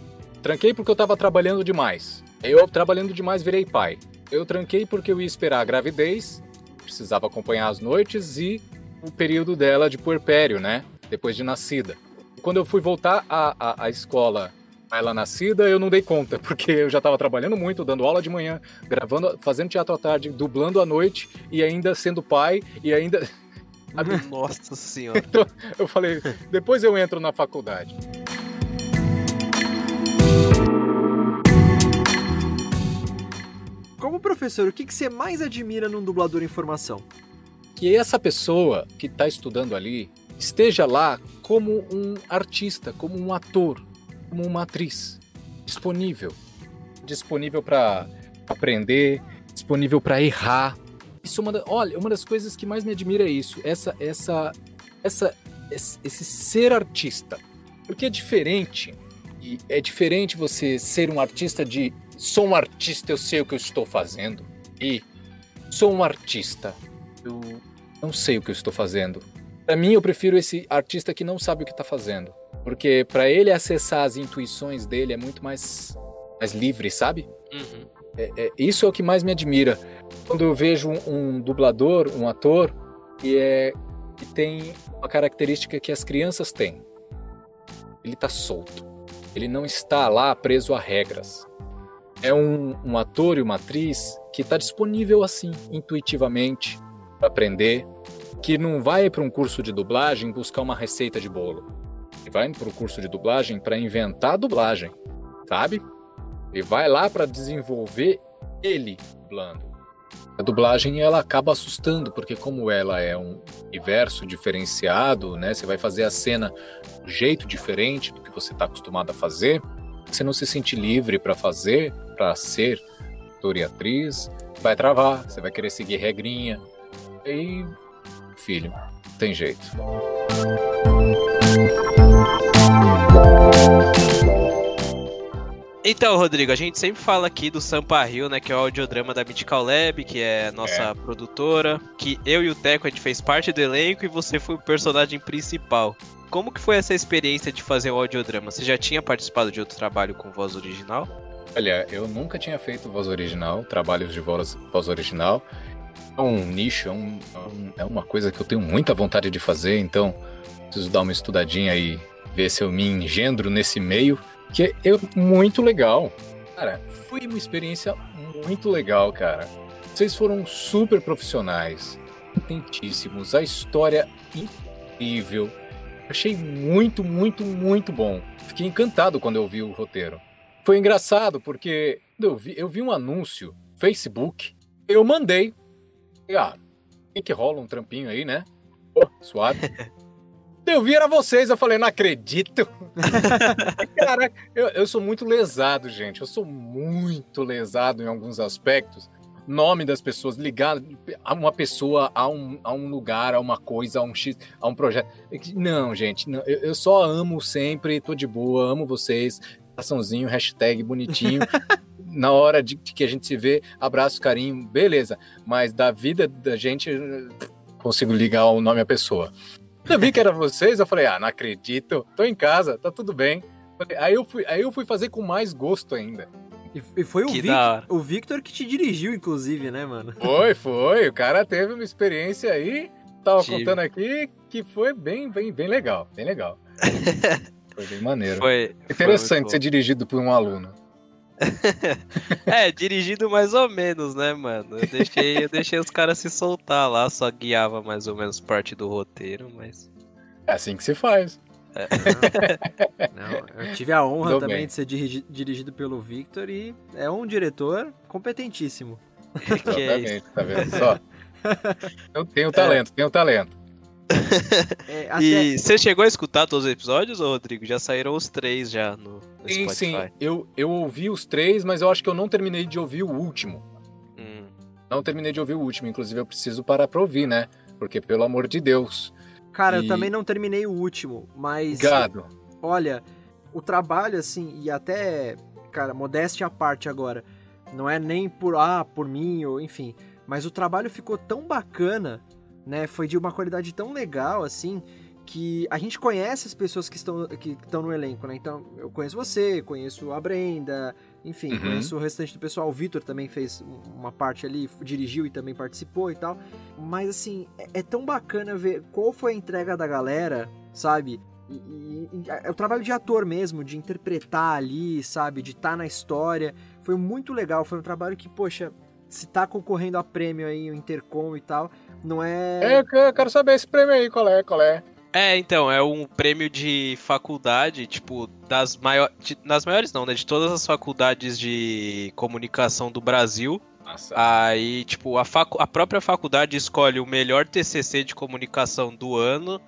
tranquei porque eu estava trabalhando demais. Eu trabalhando demais virei pai. Eu tranquei porque eu ia esperar a gravidez, precisava acompanhar as noites e o período dela de puerpério, né? Depois de nascida quando eu fui voltar à, à, à escola ela nascida, eu não dei conta, porque eu já estava trabalhando muito, dando aula de manhã, gravando, fazendo teatro à tarde, dublando à noite e ainda sendo pai e ainda. Nossa senhora. então, eu falei, depois eu entro na faculdade. Como professor, o que, que você mais admira num dublador em formação? Que essa pessoa que está estudando ali, esteja lá como um artista, como um ator, como uma atriz, disponível, disponível para aprender, disponível para errar. Isso é uma da, olha, uma das coisas que mais me admira é isso, essa essa essa esse ser artista. Porque é diferente é diferente você ser um artista de sou um artista, eu sei o que eu estou fazendo e sou um artista, eu não sei o que eu estou fazendo para mim, eu prefiro esse artista que não sabe o que está fazendo. Porque para ele acessar as intuições dele é muito mais, mais livre, sabe? Uhum. é, é, isso é o que mais me admira. Quando eu vejo um, um dublador, um ator, que, é, que tem uma característica que as crianças têm. Ele está solto. Ele não está lá preso a regras. É um, um ator e uma atriz que está disponível assim, intuitivamente, para aprender, que não vai para um curso de dublagem buscar uma receita de bolo. Ele vai para o curso de dublagem para inventar dublagem, sabe? Ele vai lá para desenvolver ele dublando. A dublagem ela acaba assustando, porque como ela é um universo diferenciado, né? Você vai fazer a cena de um jeito diferente do que você está acostumado a fazer. Você não se sente livre para fazer, para ser ator e atriz, vai travar, você vai querer seguir regrinha. E filho, tem jeito. Então, Rodrigo, a gente sempre fala aqui do Sampa Rio, né, que é o audiodrama da Mythical Lab, que é a nossa é. produtora, que eu e o Teco a gente fez parte do elenco e você foi o personagem principal. Como que foi essa experiência de fazer o audiodrama? Você já tinha participado de outro trabalho com voz original? Olha, eu nunca tinha feito voz original, trabalhos de voz, voz original. É um nicho, é, um, é uma coisa que eu tenho muita vontade de fazer, então preciso dar uma estudadinha e ver se eu me engendro nesse meio que é muito legal. Cara, foi uma experiência muito legal, cara. Vocês foram super profissionais, intentíssimos, a história incrível. Achei muito, muito, muito bom. Fiquei encantado quando eu vi o roteiro. Foi engraçado porque eu vi, eu vi um anúncio, Facebook, eu mandei. E, ah, tem que rola um trampinho aí, né? Oh, suave. Eu vi era vocês, eu falei, não acredito. Caraca, eu, eu sou muito lesado, gente. Eu sou muito lesado em alguns aspectos. Nome das pessoas, ligado a uma pessoa, a um, a um lugar, a uma coisa, a um X, a um projeto. Não, gente, não, eu, eu só amo sempre, tô de boa, amo vocês. Açãozinho, hashtag bonitinho. Na hora de, de que a gente se vê, abraço, carinho, beleza. Mas da vida da gente, consigo ligar o nome à pessoa. Eu vi que era vocês, eu falei, ah, não acredito, tô em casa, tá tudo bem. Aí eu fui, aí eu fui fazer com mais gosto ainda. E, foi o, Vic, o Victor que te dirigiu, inclusive, né, mano? Foi, foi. O cara teve uma experiência aí, tava Tive. contando aqui, que foi bem, bem, bem legal, bem legal. foi bem maneiro. Foi. Interessante foi ser dirigido por um aluno. é, dirigido mais ou menos, né, mano? Eu deixei, eu deixei os caras se soltar lá, só guiava mais ou menos parte do roteiro, mas. É assim que se faz. É. Não, eu tive a honra também bem. de ser dirigido, dirigido pelo Victor e é um diretor competentíssimo. que é isso? Tá vendo só? Eu tenho talento, é. tenho talento. É, até... E você chegou a escutar todos os episódios, Rodrigo? Já saíram os três já no, no sim, Spotify. Sim, eu, eu ouvi os três, mas eu acho que eu não terminei de ouvir o último. Hum. Não terminei de ouvir o último, inclusive eu preciso parar pra ouvir, né? Porque, pelo amor de Deus. Cara, e... eu também não terminei o último, mas. Gado. Olha, o trabalho, assim, e até, cara, modéstia à parte agora. Não é nem por, ah, por mim, ou enfim. Mas o trabalho ficou tão bacana né? Foi de uma qualidade tão legal, assim, que a gente conhece as pessoas que estão, que estão no elenco, né? Então, eu conheço você, conheço a Brenda, enfim, uhum. conheço o restante do pessoal. O Vitor também fez uma parte ali, dirigiu e também participou e tal. Mas, assim, é, é tão bacana ver qual foi a entrega da galera, sabe? E, e, e, é o trabalho de ator mesmo, de interpretar ali, sabe? De estar tá na história. Foi muito legal. Foi um trabalho que, poxa, se tá concorrendo a prêmio aí, o Intercom e tal, não é. é eu quero saber esse prêmio aí, qual é, qual é. É, então, é um prêmio de faculdade, tipo, das maiores. Das maiores não, né? De todas as faculdades de comunicação do Brasil. Nossa. Aí, tipo, a, facu a própria faculdade escolhe o melhor TCC de comunicação do ano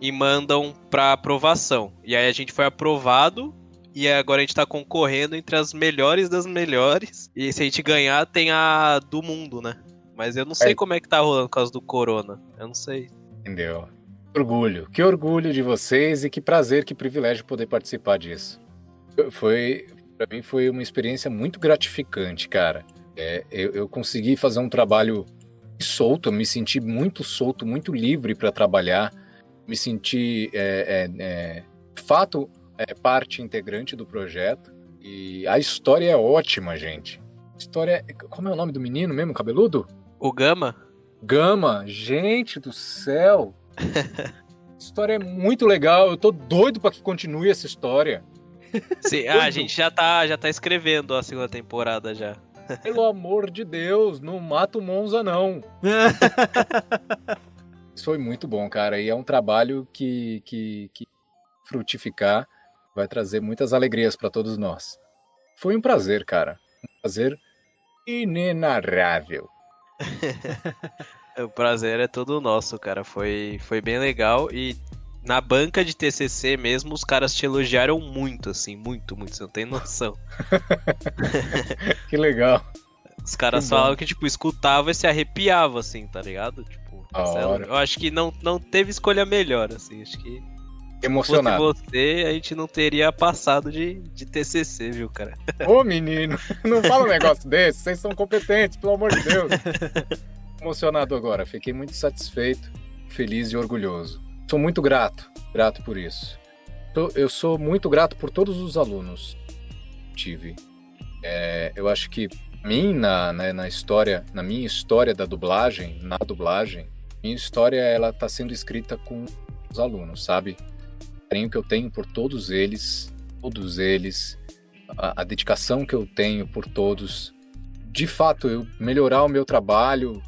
e mandam pra aprovação. E aí a gente foi aprovado e agora a gente tá concorrendo entre as melhores das melhores. E se a gente ganhar, tem a do mundo, né? Mas eu não sei é. como é que tá rolando por causa do corona. Eu não sei. Entendeu? Orgulho. Que orgulho de vocês e que prazer, que privilégio poder participar disso. Foi, para mim foi uma experiência muito gratificante, cara. É, eu, eu, consegui fazer um trabalho solto, eu me senti muito solto, muito livre para trabalhar, me senti, é, é, é, fato, é, parte integrante do projeto. E a história é ótima, gente História. Como é o nome do menino mesmo, cabeludo? O Gama? Gama, gente do céu! história é muito legal, eu tô doido para que continue essa história. Sim, ah, a gente já tá, já tá escrevendo a segunda temporada já. Pelo amor de Deus, não mata o Monza não. Isso foi muito bom, cara, e é um trabalho que, que, que frutificar vai trazer muitas alegrias para todos nós. Foi um prazer, cara. Um prazer inenarrável. O prazer é todo nosso, cara. Foi, foi bem legal e na banca de TCC mesmo, os caras te elogiaram muito, assim, muito, muito, você não tem noção. que legal. Os caras falavam que, tipo, escutava e se arrepiava, assim, tá ligado? Tipo, eu acho que não, não teve escolha melhor, assim, acho que Emocionado. Se fosse você, a gente não teria passado de, de TCC, viu, cara? Ô, menino, não fala um negócio desse, vocês são competentes, pelo amor de Deus. Emocionado agora, fiquei muito satisfeito, feliz e orgulhoso. Sou muito grato, grato por isso. Eu sou muito grato por todos os alunos que tive. É, eu acho que mim, na, na, na história, na minha história da dublagem, na dublagem, minha história ela está sendo escrita com os alunos, sabe? carinho que eu tenho por todos eles, todos eles, a, a dedicação que eu tenho por todos. De fato, eu melhorar o meu trabalho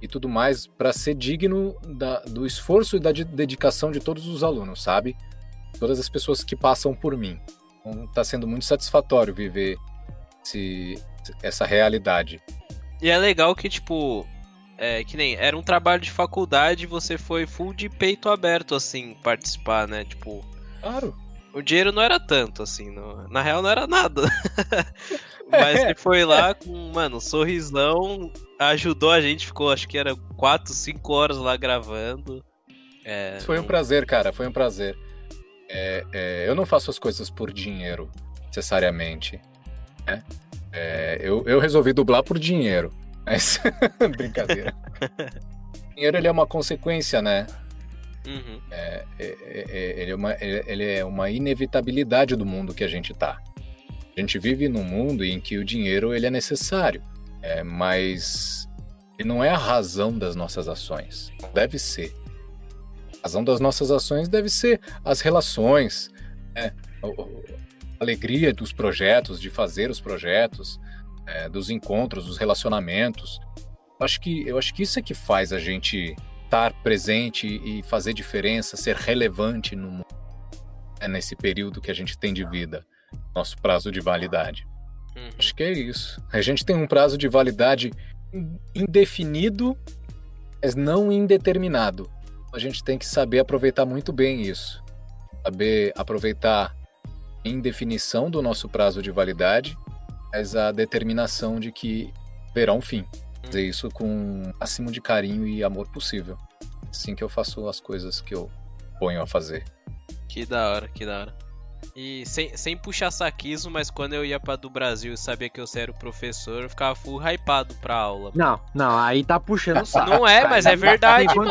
e tudo mais para ser digno da, do esforço e da dedicação de todos os alunos, sabe? Todas as pessoas que passam por mim. Então, tá sendo muito satisfatório viver esse, essa realidade. E é legal que, tipo, é, que nem era um trabalho de faculdade você foi full de peito aberto, assim, participar, né? Tipo. Claro. O dinheiro não era tanto, assim, no, na real não era nada. Mas você foi lá com, mano, um sorrisão, ajudou a gente, ficou acho que era 4, 5 horas lá gravando. É, foi um prazer, cara, foi um prazer. É, é, eu não faço as coisas por dinheiro, necessariamente. Né? É, eu, eu resolvi dublar por dinheiro. Mas, brincadeira. o dinheiro ele é uma consequência, né? Uhum. É, é, é, é ele, é uma, ele é uma inevitabilidade do mundo que a gente tá. A gente vive num mundo em que o dinheiro ele é necessário, é, mas ele não é a razão das nossas ações. Deve ser. A razão das nossas ações deve ser as relações, né? a alegria dos projetos, de fazer os projetos, é, dos encontros, dos relacionamentos. Eu acho que eu acho que isso é que faz a gente estar presente e fazer diferença, ser relevante no mundo, é nesse período que a gente tem de vida, nosso prazo de validade. Uhum. Acho que é isso. A gente tem um prazo de validade indefinido, mas não indeterminado. A gente tem que saber aproveitar muito bem isso. Saber aproveitar a indefinição do nosso prazo de validade mas a determinação de que verá um fim. Fazer isso com o máximo de carinho e amor possível. Assim que eu faço as coisas que eu ponho a fazer. Que da hora, que da hora. E sem, sem puxar saquismo, mas quando eu ia pra do Brasil e sabia que eu era o professor, eu ficava full hypado pra aula. Não, não, aí tá puxando saco. Não é, mas é verdade, mano.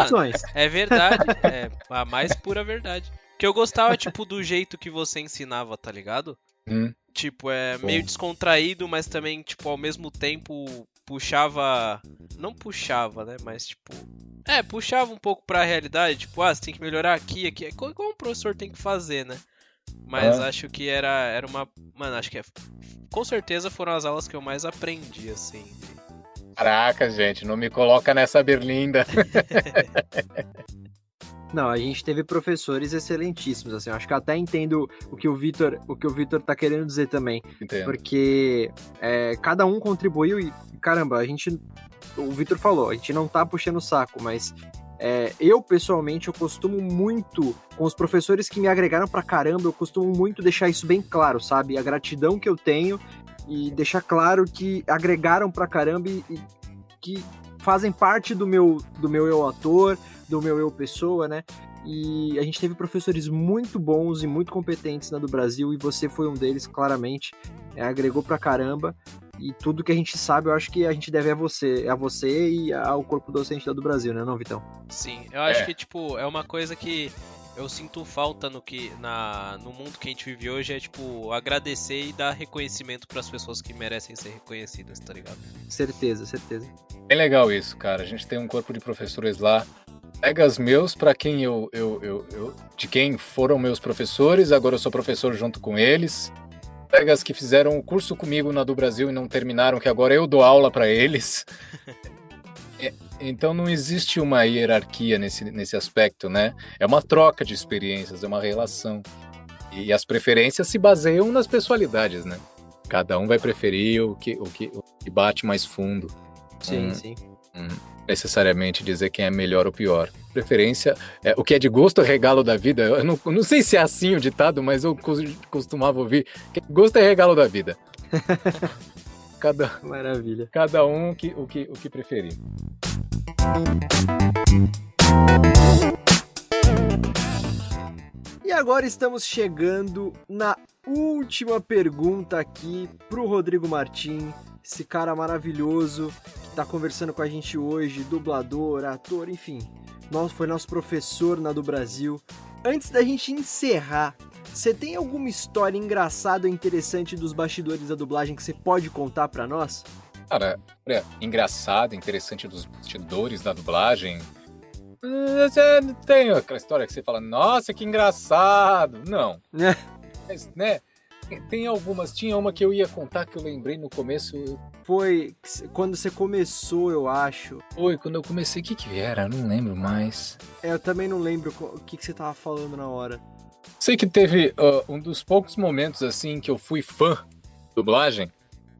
É verdade, é a mais pura verdade. Que eu gostava, tipo, do jeito que você ensinava, tá ligado? Hum. Tipo, é Bom. meio descontraído, mas também, tipo, ao mesmo tempo puxava. Não puxava, né? Mas, tipo. É, puxava um pouco pra realidade. Tipo, ah, você tem que melhorar aqui, aqui. É como um professor tem que fazer, né? Mas acho que era, era uma. Mano, acho que é. Com certeza foram as aulas que eu mais aprendi, assim. Caraca, gente, não me coloca nessa berlinda. Não, a gente teve professores excelentíssimos, assim, acho que até entendo o que o Vitor, o que o Vitor tá querendo dizer também. Entendo. Porque é, cada um contribuiu e, caramba, a gente, o Vitor falou, a gente não tá puxando o saco, mas é, eu, pessoalmente, eu costumo muito, com os professores que me agregaram pra caramba, eu costumo muito deixar isso bem claro, sabe? A gratidão que eu tenho e deixar claro que agregaram pra caramba e, e que fazem parte do meu, do meu eu ator, do meu eu pessoa, né? E a gente teve professores muito bons e muito competentes na do Brasil, e você foi um deles, claramente. É, agregou pra caramba. E tudo que a gente sabe, eu acho que a gente deve a você, a você e ao corpo docente da do Brasil, né, não, Vitão? Sim, eu acho é. que, tipo, é uma coisa que eu sinto falta no que na no mundo que a gente vive hoje é tipo agradecer e dar reconhecimento para as pessoas que merecem ser reconhecidas, tá ligado? Certeza, certeza. É legal isso, cara. A gente tem um corpo de professores lá. Colegas meus, para quem eu, eu, eu, eu, de quem foram meus professores, agora eu sou professor junto com eles. Colegas que fizeram o curso comigo na do Brasil e não terminaram, que agora eu dou aula para eles. É, então não existe uma hierarquia nesse, nesse aspecto, né? É uma troca de experiências, é uma relação. E as preferências se baseiam nas pessoalidades, né? Cada um vai preferir o que, o que, o que bate mais fundo. Sim, Hum. sim. Necessariamente dizer quem é melhor ou pior. Preferência, é, o que é de gosto é regalo da vida. Eu não, não sei se é assim o ditado, mas eu cos- costumava ouvir que gosto é regalo da vida. cada, Maravilha. cada um que, o, que, o que preferir. E agora estamos chegando na última pergunta aqui pro Rodrigo Martim, esse cara maravilhoso que tá conversando com a gente hoje, dublador, ator, enfim. Nosso, foi nosso professor na do Brasil. Antes da gente encerrar, você tem alguma história engraçada ou interessante dos bastidores da dublagem que você pode contar pra nós? Cara, olha, engraçado, interessante dos bastidores da dublagem. Não tem aquela história que você fala, nossa, que engraçado. Não. É. Mas, né? Tem algumas. Tinha uma que eu ia contar que eu lembrei no começo. Foi quando você começou, eu acho. Oi, quando eu comecei, o que que era? Eu Não lembro mais. É, eu também não lembro o que, que você tava falando na hora. Sei que teve ah, um dos poucos momentos assim que eu fui fã de dublagem.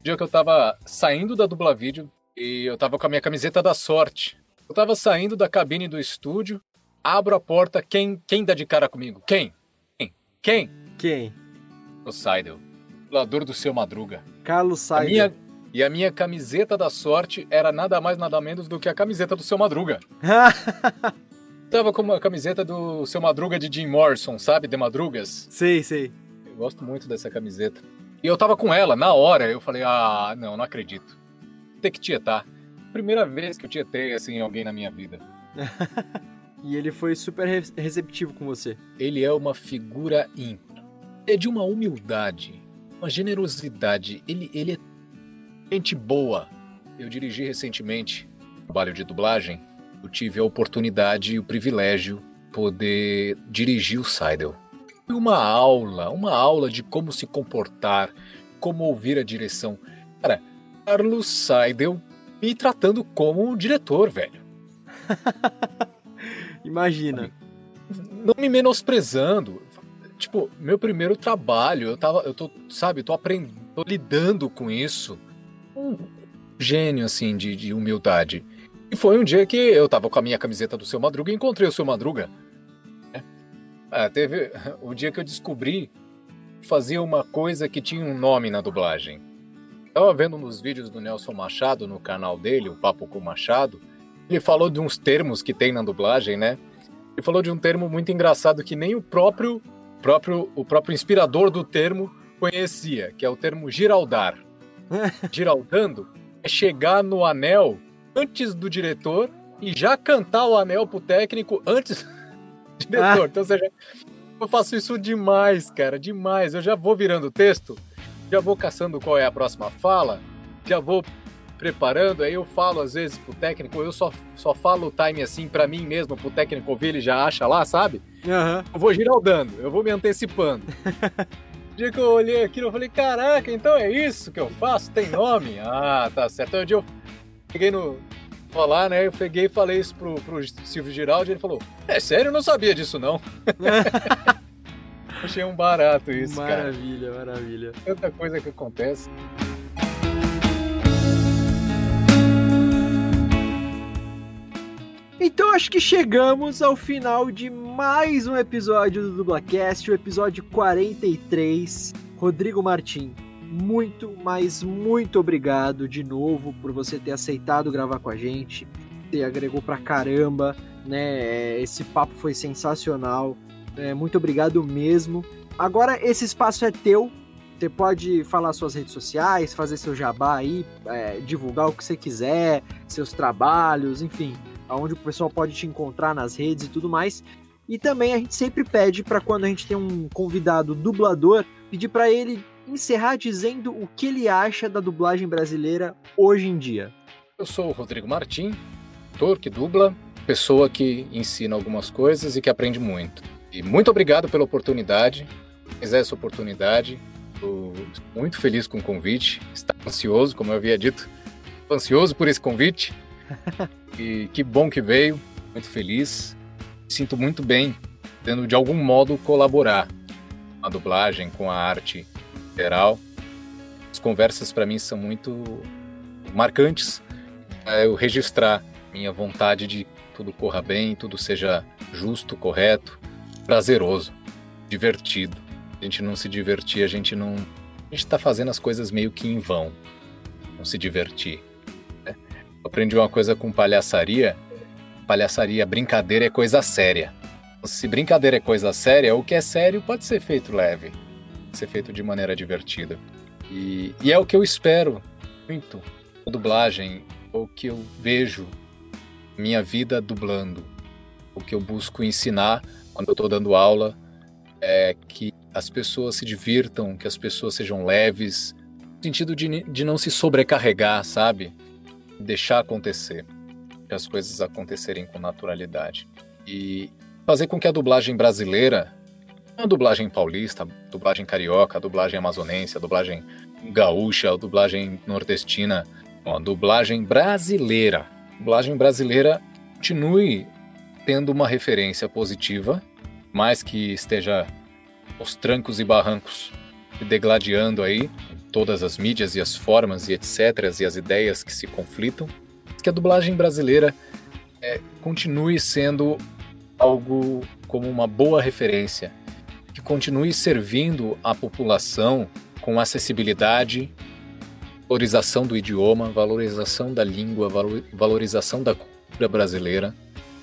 O dia que eu tava saindo da dubla vídeo e eu tava com a minha camiseta da sorte. Eu tava saindo da cabine do estúdio, abro a porta, quem quem dá de cara comigo? Quem? Quem? Quem? Quem? O Seidel, dublador do seu Madruga. Carlos A Saider. minha, e a minha camiseta da sorte era nada mais nada menos do que a camiseta do seu Madruga. Tava com uma camiseta do seu Madruga de Jim Morrison, sabe? De Madrugas. sei, sei. Eu gosto muito dessa camiseta. E eu tava com ela, na hora, eu falei, ah, não, não acredito. Tem que tietar. Primeira vez que eu tietei, assim, alguém na minha vida. E ele foi super re- receptivo com você. Ele é uma figura ímpar. É de uma humildade, uma generosidade. Ele, ele é gente boa. Eu dirigi recentemente um trabalho de dublagem. Eu tive a oportunidade e o privilégio de poder dirigir o Seidel. Foi uma aula, uma aula de como se comportar, como ouvir a direção. Cara, Carlos Seidel me tratando como um diretor, velho. Imagina. não me menosprezando. Tipo, meu primeiro trabalho, eu tava, eu tô, sabe, tô aprendendo, tô lidando com isso. Um gênio, assim, de, de humildade. E foi um dia que eu tava com a minha camiseta do Seu Madruga e encontrei o Seu Madruga. Ah, teve o dia que eu descobri que fazia uma coisa que tinha um nome na dublagem. Tava vendo nos vídeos do Nelson Machado no canal dele, o Papo com Machado. Ele falou de uns termos que tem na dublagem, né? Ele falou de um termo muito engraçado que nem o próprio, próprio, o próprio inspirador do termo conhecia, que é o termo giraldar. Giraldando é chegar no anel antes do diretor e já cantar o anel pro técnico antes do diretor. Então, ou seja, eu faço isso demais, cara, demais. Eu já vou virando texto, já vou caçando qual é a próxima fala, já vou preparando, aí eu falo às vezes pro técnico, eu só, só falo o time assim pra mim mesmo, pro técnico ouvir, ele já acha lá, sabe? Aham. Eu vou giraldando, eu vou me antecipando. O dia que eu olhei aquilo, eu falei, caraca, então é isso que eu faço? Tem nome? Ah, tá certo. Aí um dia eu peguei no. Falar, né? Eu peguei e falei isso pro, pro Silvio Giraldi, ele falou: É sério, eu não sabia disso, não. Achei um barato isso, cara. maravilha, maravilha. Tanta coisa que acontece. Então acho que chegamos ao final de mais um episódio do Dublacast, o episódio 43. Rodrigo Martim, muito, mas muito obrigado de novo por você ter aceitado gravar com a gente. Você agregou pra caramba, né? Esse papo foi sensacional. É, muito obrigado mesmo. Agora esse espaço é teu. Você pode falar suas redes sociais, fazer seu jabá aí, é, divulgar o que você quiser, seus trabalhos, enfim aonde o pessoal pode te encontrar nas redes e tudo mais. E também a gente sempre pede para quando a gente tem um convidado dublador, pedir para ele encerrar dizendo o que ele acha da dublagem brasileira hoje em dia. Eu sou o Rodrigo Martim, ator que dubla, pessoa que ensina algumas coisas e que aprende muito. E muito obrigado pela oportunidade. Quiser essa oportunidade, estou muito feliz com o convite. Está ansioso, como eu havia dito, ansioso por esse convite. E que bom que veio, muito feliz. Sinto muito bem, tendo de algum modo colaborar com a dublagem, com a arte geral. As conversas para mim são muito marcantes. Eu registrar minha vontade de tudo corra bem, tudo seja justo, correto, prazeroso, divertido. A gente não se divertir, a gente não. A gente está fazendo as coisas meio que em vão. Não se divertir. Aprendi uma coisa com palhaçaria. Palhaçaria, brincadeira é coisa séria. Se brincadeira é coisa séria, o que é sério pode ser feito leve, pode ser feito de maneira divertida. E, e é o que eu espero muito. A dublagem, o que eu vejo minha vida dublando. O que eu busco ensinar quando eu estou dando aula é que as pessoas se divirtam, que as pessoas sejam leves, no sentido de, de não se sobrecarregar, sabe? Deixar acontecer, as coisas acontecerem com naturalidade. E fazer com que a dublagem brasileira, a dublagem paulista, a dublagem carioca, a dublagem amazonense, a dublagem gaúcha, a dublagem nordestina, a dublagem brasileira, a dublagem brasileira continue tendo uma referência positiva, mais que esteja aos trancos e barrancos degladiando aí todas as mídias e as formas e etc. e as ideias que se conflitam, que a dublagem brasileira é, continue sendo algo como uma boa referência, que continue servindo a população com acessibilidade, valorização do idioma, valorização da língua, valorização da cultura brasileira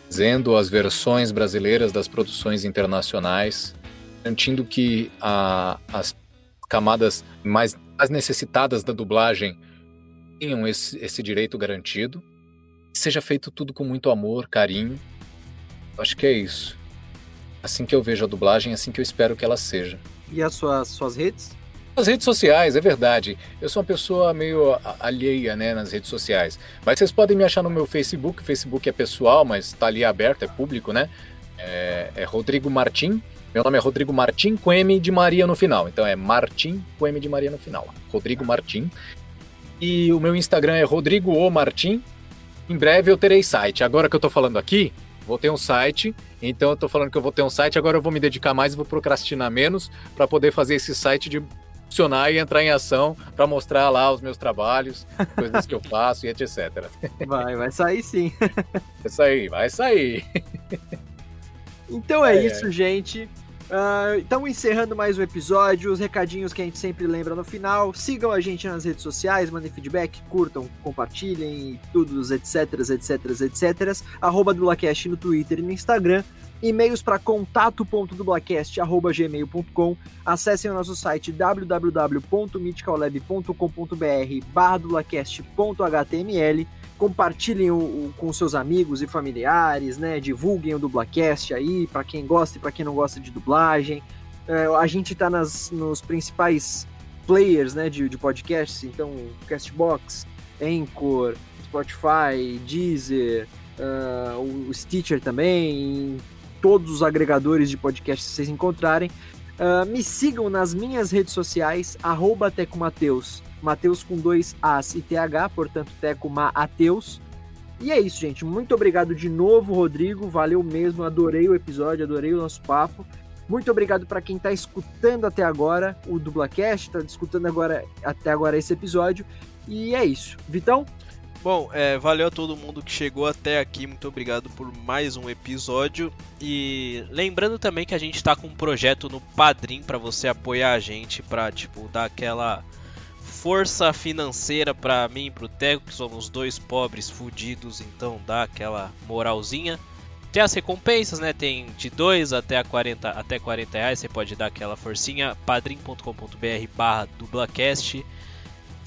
trazendo as versões brasileiras das produções internacionais, garantindo que a, as camadas mais, mais necessitadas da dublagem tenham esse, esse direito garantido. seja feito tudo com muito amor, carinho. Acho que é isso. Assim que eu vejo a dublagem, assim que eu espero que ela seja. E as suas, suas redes? Nas redes sociais, é verdade. Eu sou uma pessoa meio alheia, né, nas redes sociais. Mas vocês podem me achar no meu Facebook. O Facebook é pessoal, mas está ali aberto, é público, né? É, é, Rodrigo Martim. Meu nome é Rodrigo Martim com M de Maria no final. Então é Martim com M de Maria no final. Rodrigo Martim. E o meu Instagram é Rodrigo O Martim. Em breve eu terei site. Agora que eu tô falando aqui, vou ter um site. Então eu tô falando que eu vou ter um site. Agora eu vou me dedicar mais e vou procrastinar menos para poder fazer esse site de funcionar e entrar em ação para mostrar lá os meus trabalhos, coisas que eu faço e etc. Vai, vai sair sim. Vai sair, vai sair. Então é, é isso, é. gente. Uh, então, encerrando mais um episódio, os recadinhos que a gente sempre lembra no final. Sigam a gente nas redes sociais, mandem feedback, curtam, compartilhem, tudo, etc, etc, etc. Arroba Dublacast no Twitter e no Instagram e-mails para contato.dublacast.gmail.com acessem o nosso site www.mythicallab.com.br barra dublacast.html compartilhem o, o, com seus amigos e familiares, né? Divulguem o Dublacast aí para quem gosta e para quem não gosta de dublagem. É, a gente está nos principais players, né, de, de podcasts, então Castbox, Anchor, Spotify, Deezer, uh, o Stitcher também, todos os agregadores de podcast que vocês encontrarem. Uh, me sigam nas minhas redes sociais, arroba Tecomateus, Mateus com dois As e TH, portanto Teco Mateus. E é isso, gente. Muito obrigado de novo, Rodrigo. Valeu mesmo, adorei o episódio, adorei o nosso papo. Muito obrigado para quem está escutando até agora o Dublacast, está escutando agora até agora esse episódio. E é isso. Vitão? Bom, é, valeu a todo mundo que chegou até aqui, muito obrigado por mais um episódio. E lembrando também que a gente está com um projeto no Padrim para você apoiar a gente, para tipo dar aquela força financeira para mim e pro Teco, que somos dois pobres fudidos, então dá aquela moralzinha. Tem as recompensas, né? Tem de 2 até 40, até 40 reais, você pode dar aquela forcinha. padrim.com.br barra dublacast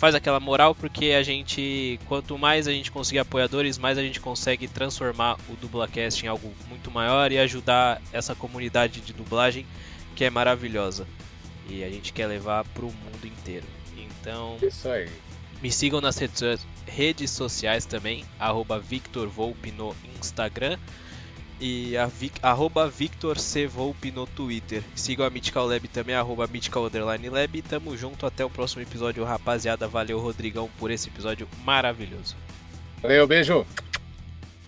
faz aquela moral porque a gente, quanto mais a gente conseguir apoiadores, mais a gente consegue transformar o Dublacast em algo muito maior e ajudar essa comunidade de dublagem que é maravilhosa. E a gente quer levar pro mundo inteiro. Então, Isso aí. me sigam nas redes, redes sociais também, arroba Victor Volpe no Instagram e a Vic, arroba Victor C. Volpe no Twitter. Sigam a Mythical Lab também, arroba Mythical Underline Lab. E tamo junto até o próximo episódio, rapaziada. Valeu, Rodrigão, por esse episódio maravilhoso. Valeu, beijo.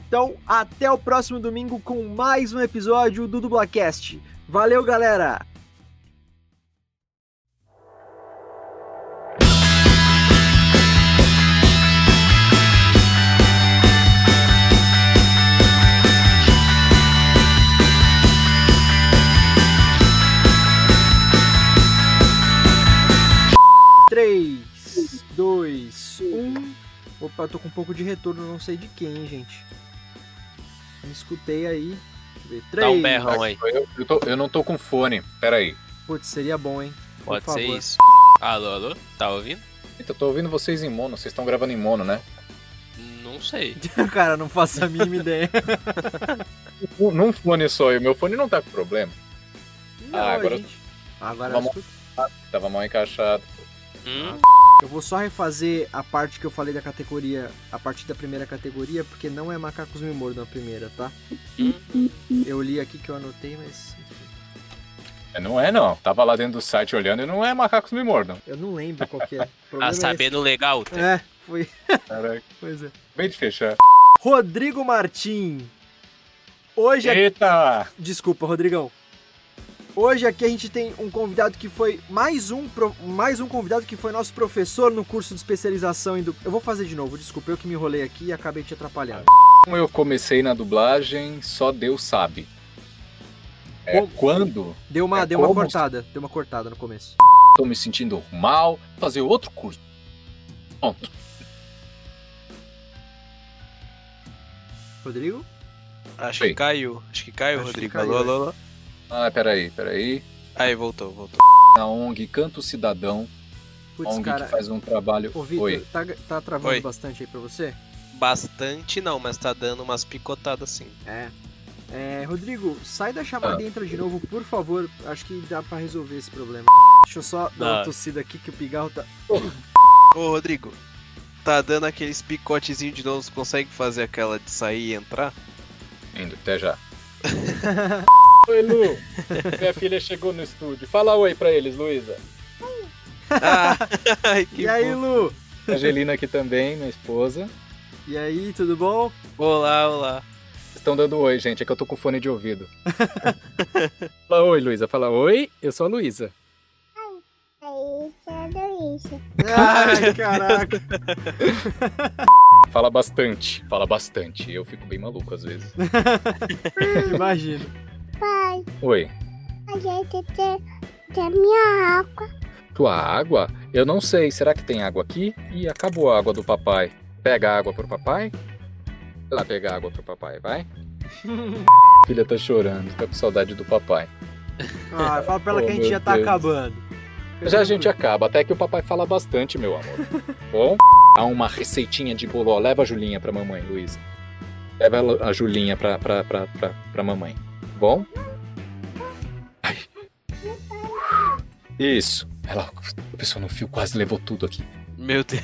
Então, até o próximo domingo com mais um episódio do Dublacast. Valeu, galera! Três, dois, um. Opa, eu tô com um pouco de retorno, não sei de quem, hein, gente. Me escutei aí. Deixa eu ver. Três. Dá um berrão aí. Eu, eu, tô- eu não tô com fone. Pera aí. Putz, seria bom, hein? Por Pode ser favor. isso. Alô, alô? Tá ouvindo? Eita, eu tô ouvindo vocês em mono. Vocês estão gravando em mono, né? Não sei. Cara, não faço a mínima ideia. Num fone só. E o meu fone não tá com problema. Não, Ah, agora- gente. Agora escuto. Tava mal encaixado. Hum? Eu vou só refazer a parte que eu falei da categoria, a partir da primeira categoria, porque não é Macacos Me Mordam a primeira, tá? Eu li aqui que eu anotei, mas. É, Não é, não. Tava lá dentro do site olhando e não é macacos me mordam. Eu não lembro qual que é. O Tá problema é sabendo legal? esse. É, foi. Caraca. Pois é. Bem de fechar. Rodrigo Martim. Hoje. Eita! Desculpa, Rodrigão. Hoje aqui a gente tem um convidado que foi mais um mais um convidado que foi nosso professor no curso de especialização em du... Eu vou fazer de novo, desculpa, eu que me enrolei aqui e acabei te atrapalhando. Como eu comecei na dublagem, só Deus sabe. É quando Deu uma, É deu uma cortada, deu uma cortada no começo. tô me sentindo mal, fazer outro curso. Pronto. Rodrigo? Acho Oi. que caiu. Acho que caiu, Acho que Rodrigo. caiu, alô, alô, alô. Ah, peraí, peraí. Aí, voltou, voltou. Na ONG Canto Cidadão, Putz, ONG cara. que faz um trabalho. Ô, Vitor, Oi. tá, tá travando Oi. bastante aí pra você? Bastante não, mas tá dando umas picotadas sim. É. É, Rodrigo, sai da chamada Ah. e entra de novo, por favor. Acho que dá pra resolver esse problema. Deixa eu só dar Ah. uma tossida aqui que o pigarro tá. Ô, Rodrigo, tá dando aqueles picotezinhos de novo, você consegue fazer aquela de sair e entrar? Indo, até já. oi, Lu. Minha filha chegou no estúdio. Fala oi pra eles, Luísa. Ah, ai, e aí, bom. Lu? Angelina aqui também, minha esposa. E aí, tudo bom? Olá, olá. Estão dando oi, gente. É que eu tô com fone de ouvido. Fala oi, Luísa. Fala oi, eu sou a Luísa. Isso é. Ai, caraca. Fala bastante. Fala bastante. Eu fico bem maluco às vezes. Imagina. Pai, Oi. a gente tem, tem minha água. Tua água? Eu não sei. Será que tem água aqui? Ih, acabou a água do papai. Pega a água pro papai? Vai lá pegar água pro papai, vai. Filha tá chorando, tá com saudade do papai. Ah, fala pra ela Oh, que a gente já tá Deus. acabando. Já a gente acaba, até que o papai fala bastante, meu amor. Bom? Há uma receitinha de bolo. Leva a Julinha pra mamãe, Luísa. Leva a Julinha pra, pra, pra, pra, pra mamãe. Bom? Ai. Isso. Ela, a pessoa no fio quase levou tudo aqui. Meu Deus.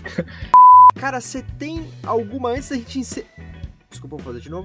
Cara, você tem alguma antes da gente encer... Desculpa, vou fazer de novo.